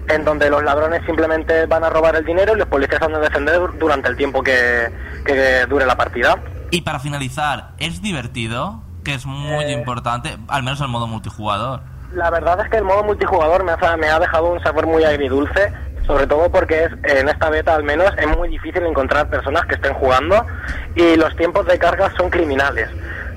[SPEAKER 6] en donde los ladrones simplemente van a robar el dinero y los policías van a defender durante el tiempo que, que dure la partida.
[SPEAKER 1] Y para finalizar, ¿es divertido? Que es muy
[SPEAKER 6] Eh.
[SPEAKER 1] importante, al menos el modo multijugador.
[SPEAKER 6] La verdad es que el modo multijugador me ha, me ha dejado un sabor muy agridulce, sobre todo porque es, en esta beta al menos es muy difícil encontrar personas que estén jugando y los tiempos de carga son criminales.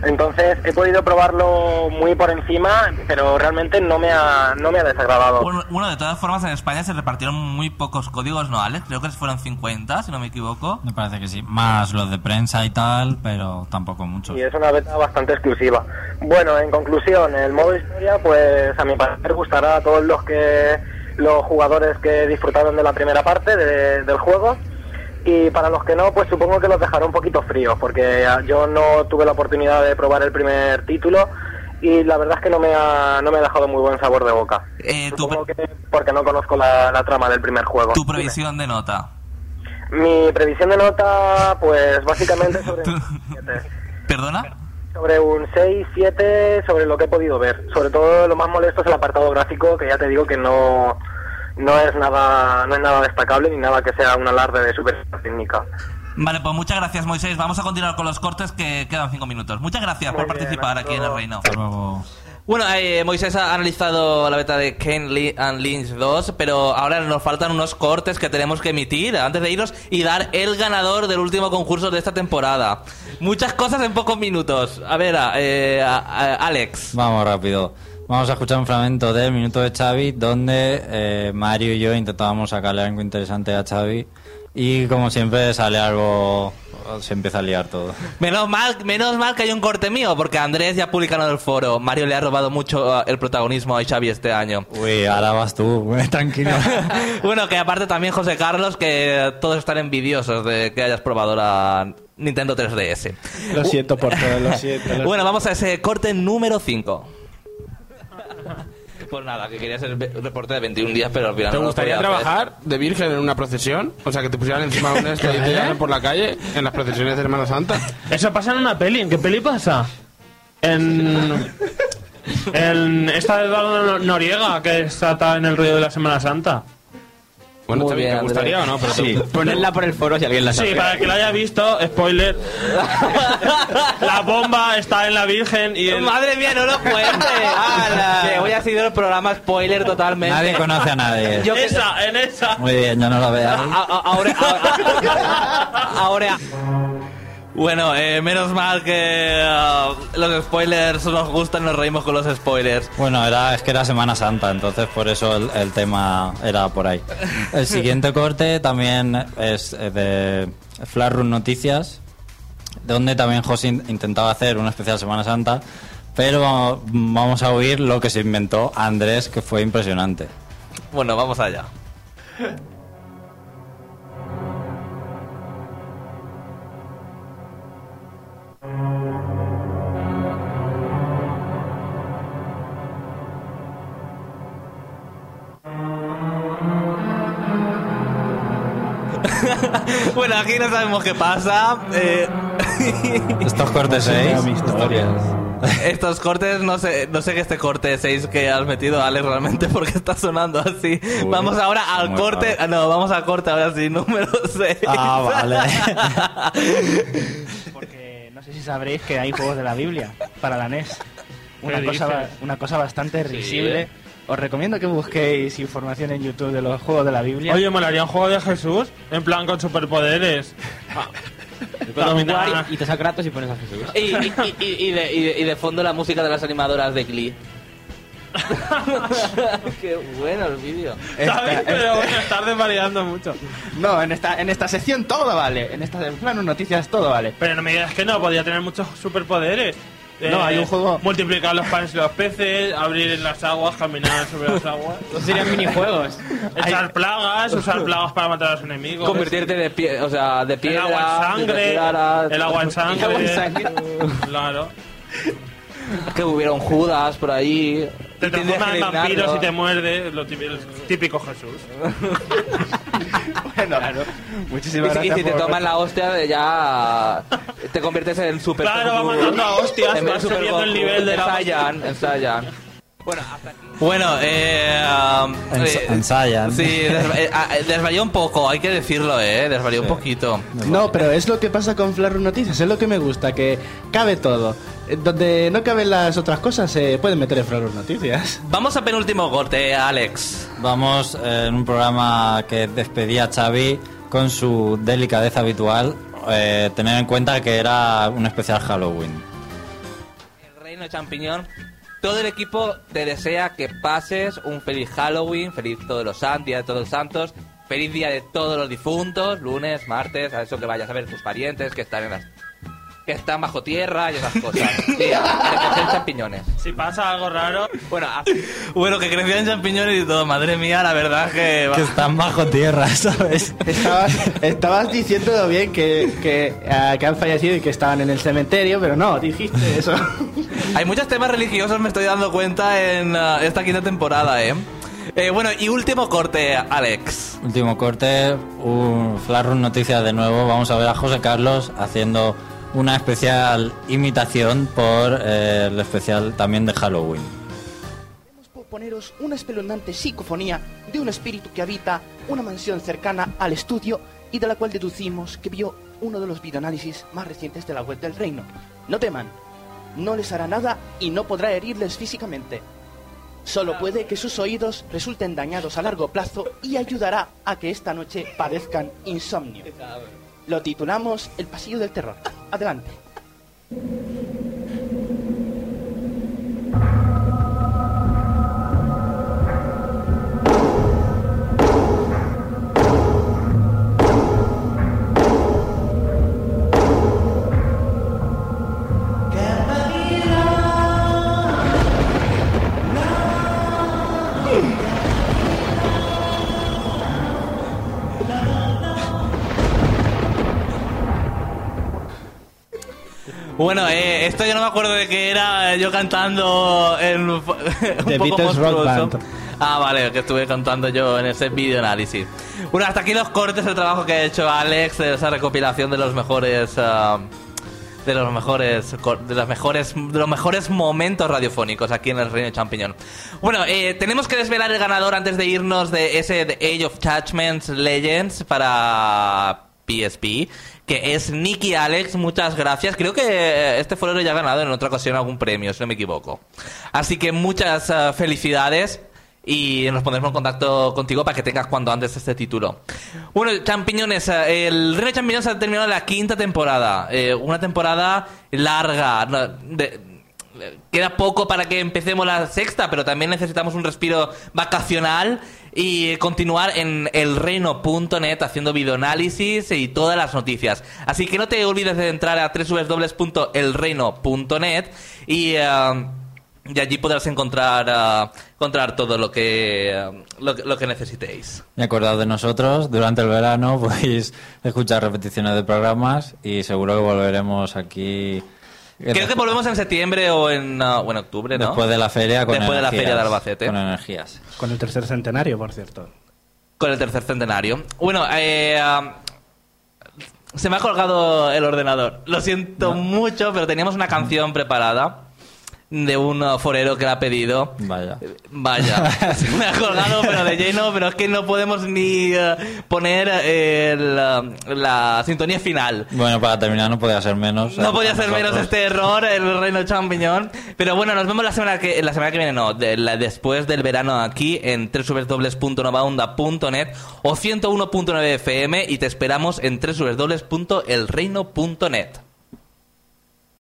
[SPEAKER 6] Entonces he podido probarlo muy por encima, pero realmente no me ha, no me ha desagradado.
[SPEAKER 1] Bueno, bueno, de todas formas, en España se repartieron muy pocos códigos, ¿no, Alex? Creo que fueron 50, si no me equivoco.
[SPEAKER 2] Me parece que sí. Más los de prensa y tal, pero tampoco muchos.
[SPEAKER 6] Y es una beta bastante exclusiva. Bueno, en conclusión, el modo historia, pues a mi parecer gustará a todos los que los jugadores que disfrutaron de la primera parte de- del juego. Y para los que no, pues supongo que los dejará un poquito fríos, porque yo no tuve la oportunidad de probar el primer título y la verdad es que no me ha, no me ha dejado muy buen sabor de boca.
[SPEAKER 1] Eh,
[SPEAKER 6] Supongo que porque no conozco la, la trama del primer juego.
[SPEAKER 1] tu previsión de nota.
[SPEAKER 6] Mi previsión de nota, pues básicamente sobre un 7.
[SPEAKER 1] ¿Perdona?
[SPEAKER 6] Sobre un 6, 7, sobre lo que he podido ver. Sobre todo lo más molesto es el apartado gráfico, que ya te digo que no, no es nada no es nada destacable ni nada que sea un alarde de superioridad técnica.
[SPEAKER 1] Vale, pues muchas gracias, Moisés. Vamos a continuar con los cortes que quedan cinco minutos. Muchas gracias por
[SPEAKER 6] bien,
[SPEAKER 1] participar aquí en el reino.
[SPEAKER 2] Hasta luego.
[SPEAKER 1] Bueno, eh, Moisés ha analizado la beta de Kane Lee and Lynch 2, pero ahora nos faltan unos cortes que tenemos que emitir antes de irnos y dar el ganador del último concurso de esta temporada. Muchas cosas en pocos minutos. A ver, eh, a- a- Alex.
[SPEAKER 2] Vamos rápido. Vamos a escuchar un fragmento del minuto de Xavi donde eh, Mario y yo intentábamos sacarle algo interesante a Xavi y como siempre sale algo, se empieza a liar todo.
[SPEAKER 1] Menos mal, menos mal que hay un corte mío, porque Andrés ya publicado en el foro. Mario le ha robado mucho eh, el protagonismo a Xavi este año.
[SPEAKER 2] Uy, ahora vas tú, tranquilo.
[SPEAKER 1] bueno, que aparte también José Carlos, que todos están envidiosos de que hayas probado la Nintendo 3DS.
[SPEAKER 4] Lo siento por todo, lo siento. lo
[SPEAKER 1] Bueno, vamos a ese corte número 5. Pues nada, que quería ser ve- reporte de 21 días, pero al final
[SPEAKER 5] ¿Te
[SPEAKER 1] no lo
[SPEAKER 5] gustaría
[SPEAKER 1] podía hacer.
[SPEAKER 5] trabajar de virgen en una procesión? O sea, que te pusieran encima de un este y te llevaran por la calle en las procesiones de Semana Santa.
[SPEAKER 8] Eso pasa en una peli. ¿En qué peli pasa? En. En esta de Eduardo Noriega, que está en el rollo de la Semana Santa.
[SPEAKER 5] Bueno,
[SPEAKER 1] Muy
[SPEAKER 5] Xavi,
[SPEAKER 1] bien,
[SPEAKER 5] ¿te gustaría o no? Pero
[SPEAKER 10] Sí, ponedla por el foro si alguien la sabe.
[SPEAKER 8] Sí, para el que lo haya visto, spoiler. la bomba está en la Virgen y el...
[SPEAKER 1] Madre mía, no lo cuentes. que hoy ha sido el programa spoiler totalmente.
[SPEAKER 2] Nadie conoce a nadie.
[SPEAKER 1] Yo que-
[SPEAKER 8] esa, en esa.
[SPEAKER 2] Muy bien, ya no lo
[SPEAKER 1] a- ahora, ahora, ahora- Bueno, eh, menos mal que ah, los spoilers nos gustan, nos reímos con los spoilers.
[SPEAKER 2] Bueno, era, es que era Semana Santa, entonces por eso el, el tema era por ahí. El siguiente corte también es eh, de Flash Run Noticias, donde también José in- intentaba hacer una especial Semana Santa, pero vamos a oír lo que se inventó Andrés, que fue impresionante.
[SPEAKER 1] Bueno, vamos allá. bueno, aquí no sabemos qué pasa. eh,
[SPEAKER 2] Estos cortes 6,
[SPEAKER 1] estos cortes, no sé, no sé qué este corte 6 que has metido, Alex, realmente, porque está sonando así.
[SPEAKER 2] Uy,
[SPEAKER 1] vamos ahora al corte. No, vamos al corte ahora sí, número 6.
[SPEAKER 2] Ah, vale.
[SPEAKER 4] Porque no sé si sabréis que hay juegos de la Biblia para la NES. Una
[SPEAKER 8] ¿Qué
[SPEAKER 4] cosa,
[SPEAKER 8] dices?
[SPEAKER 4] una cosa bastante risible. Os recomiendo que busquéis información en YouTube de los juegos de la Biblia.
[SPEAKER 8] Oye, molaría un juego de Jesús, en plan con superpoderes. Ah. Ah,
[SPEAKER 10] y te saca Kratos y pones a Jesús.
[SPEAKER 1] Y, y- y- y de, y de- y de fondo la música de las animadoras de Glee. Qué bueno el vídeo.
[SPEAKER 8] ¿Sabes? Pero buenas tardes variando mucho.
[SPEAKER 4] No, en esta, en esta sección todo vale. En esta en plan noticias todo vale.
[SPEAKER 8] Pero no me digas que no, podía tener muchos superpoderes. Eh,
[SPEAKER 4] No, hay un juego-
[SPEAKER 8] Multiplicar los panes y los peces, abrir en las aguas, caminar sobre las aguas.
[SPEAKER 10] Serían minijuegos.
[SPEAKER 8] Echar plagas, usar plagas para matar a los enemigos.
[SPEAKER 1] Convertirte de, pie, o sea, de
[SPEAKER 8] el
[SPEAKER 1] piedra.
[SPEAKER 8] agua en
[SPEAKER 1] de
[SPEAKER 8] sangre. El agua en sangre.
[SPEAKER 10] agua en sangre.
[SPEAKER 8] Claro.
[SPEAKER 1] Que hubiera un Judas por ahí.
[SPEAKER 8] Te transformas en vampiros y te muerde, lo típico, el típico Jesús.
[SPEAKER 4] Bueno, claro. Muchísimas
[SPEAKER 1] si, y
[SPEAKER 4] gracias.
[SPEAKER 1] si te
[SPEAKER 4] por-
[SPEAKER 1] toman la hostia, ya te conviertes en super.
[SPEAKER 8] Claro, va matando a hostias,
[SPEAKER 1] En vez
[SPEAKER 8] vas
[SPEAKER 1] de
[SPEAKER 8] el nivel de la
[SPEAKER 1] Ensayan, ensayan. Bueno, hasta aquí. Bueno, eh, um, eh,
[SPEAKER 2] ensayan.
[SPEAKER 1] Sí, desva- eh, ah, eh, desvarió un poco, hay que decirlo, eh, desvarió un poquito.
[SPEAKER 4] No, pero es lo que pasa con Flash Run Noticias, es lo que me gusta, que cabe todo. Eh, Donde no caben las otras cosas se pueden meter en Flash Run Noticias.
[SPEAKER 1] Vamos a penúltimo corte, Alex.
[SPEAKER 2] Vamos eh, en un programa que despedía a Xavi con su delicadeza habitual, eh, tener en cuenta que era un especial Halloween.
[SPEAKER 1] El Reino Champiñón. Todo el equipo te desea que pases un feliz Halloween, feliz todos los santos, día de todos los santos, feliz día de todos los difuntos, lunes, martes, a eso que vayas a ver tus parientes que están en las que están bajo tierra y esas cosas. Sí, a champiñones.
[SPEAKER 8] Si pasa algo raro,
[SPEAKER 1] Bueno, a- bueno, que crecían champiñones y todo, madre mía, la verdad que...
[SPEAKER 2] Que están bajo tierra, ¿sabes?
[SPEAKER 4] Estabas, estabas diciéndolo bien que, que, ah, que han fallecido y que estaban en el cementerio, pero no, dijiste eso.
[SPEAKER 1] Hay muchos temas religiosos, me estoy dando cuenta, en ah, esta quinta temporada, ¿eh? Eh, Bueno, y último corte, Alex.
[SPEAKER 2] Último corte, un Flash Run Noticias de nuevo. Vamos a ver a José Carlos haciendo una especial imitación por eh, el especial también de Halloween.
[SPEAKER 11] Queremos proponeros una espeluznante psicofonía de un espíritu que habita una mansión cercana al estudio y de la cual deducimos que vio uno de los videoanálisis más recientes de la web del reino. No teman, no les hará nada y no podrá herirles físicamente. Solo puede que sus oídos resulten dañados a largo plazo y ayudará a que esta noche padezcan insomnio. Lo titulamos El pasillo del terror. Adelante.
[SPEAKER 1] Bueno, eh, esto yo no me acuerdo de qué era eh, yo cantando en un,
[SPEAKER 4] The
[SPEAKER 1] poco
[SPEAKER 4] Beatles Rock. Band.
[SPEAKER 1] Ah, vale, que estuve cantando yo en ese video análisis. Bueno, hasta aquí los cortes, el trabajo que ha hecho Alex, de esa recopilación de los mejores ah, de los mejores de los mejores de los mejores momentos radiofónicos aquí en el Reino Champiñón. Bueno, eh, tenemos que desvelar el ganador antes de irnos de ese The Age of Judgments Legends para PSP, que es Nicky Alex, muchas gracias. Creo que este forero ya ha ganado en otra ocasión algún premio, si no me equivoco. Así que muchas eh, felicidades y nos pondremos en contacto contigo para que tengas cuanto antes este título. Bueno, champiñones, eh, el Reino Champiñón se ha terminado la quinta temporada. Eh, una temporada larga. de- queda poco para que empecemos la sexta, pero también necesitamos un respiro vacacional y continuar en elreino.net haciendo videoanálisis y todas las noticias. Así que no te olvides de entrar a www.elreino.net y, eh, y allí podrás encontrar, eh, encontrar todo lo que, eh, lo, que- lo que necesitéis.
[SPEAKER 2] Y acordad de nosotros, durante el verano podéis escuchar repeticiones de programas y seguro que volveremos aquí.
[SPEAKER 1] Creo que volvemos en septiembre o en, uh, o en octubre, ¿no?
[SPEAKER 2] Después de la feria con
[SPEAKER 1] Después de la feria de Albacete.
[SPEAKER 2] Con energías.
[SPEAKER 4] Con el tercer centenario, por cierto.
[SPEAKER 1] Con el tercer centenario. Bueno, eh, um, se me ha colgado el ordenador. Lo siento mucho, pero teníamos una canción preparada de un forero que la ha pedido.
[SPEAKER 2] Vaya.
[SPEAKER 1] Vaya, se me ha colgado, pero de lleno, pero es que no podemos ni uh, poner el, uh, la sintonía final.
[SPEAKER 2] Bueno, para terminar no podía ser menos.
[SPEAKER 1] No
[SPEAKER 2] eh,
[SPEAKER 1] podía ser menos este error, el reino champiñón. Pero bueno, nos vemos la semana que la semana que viene, no, de la- después del verano aquí en www.novaonda.net o 101.9 FM y te esperamos en www.elreino.net.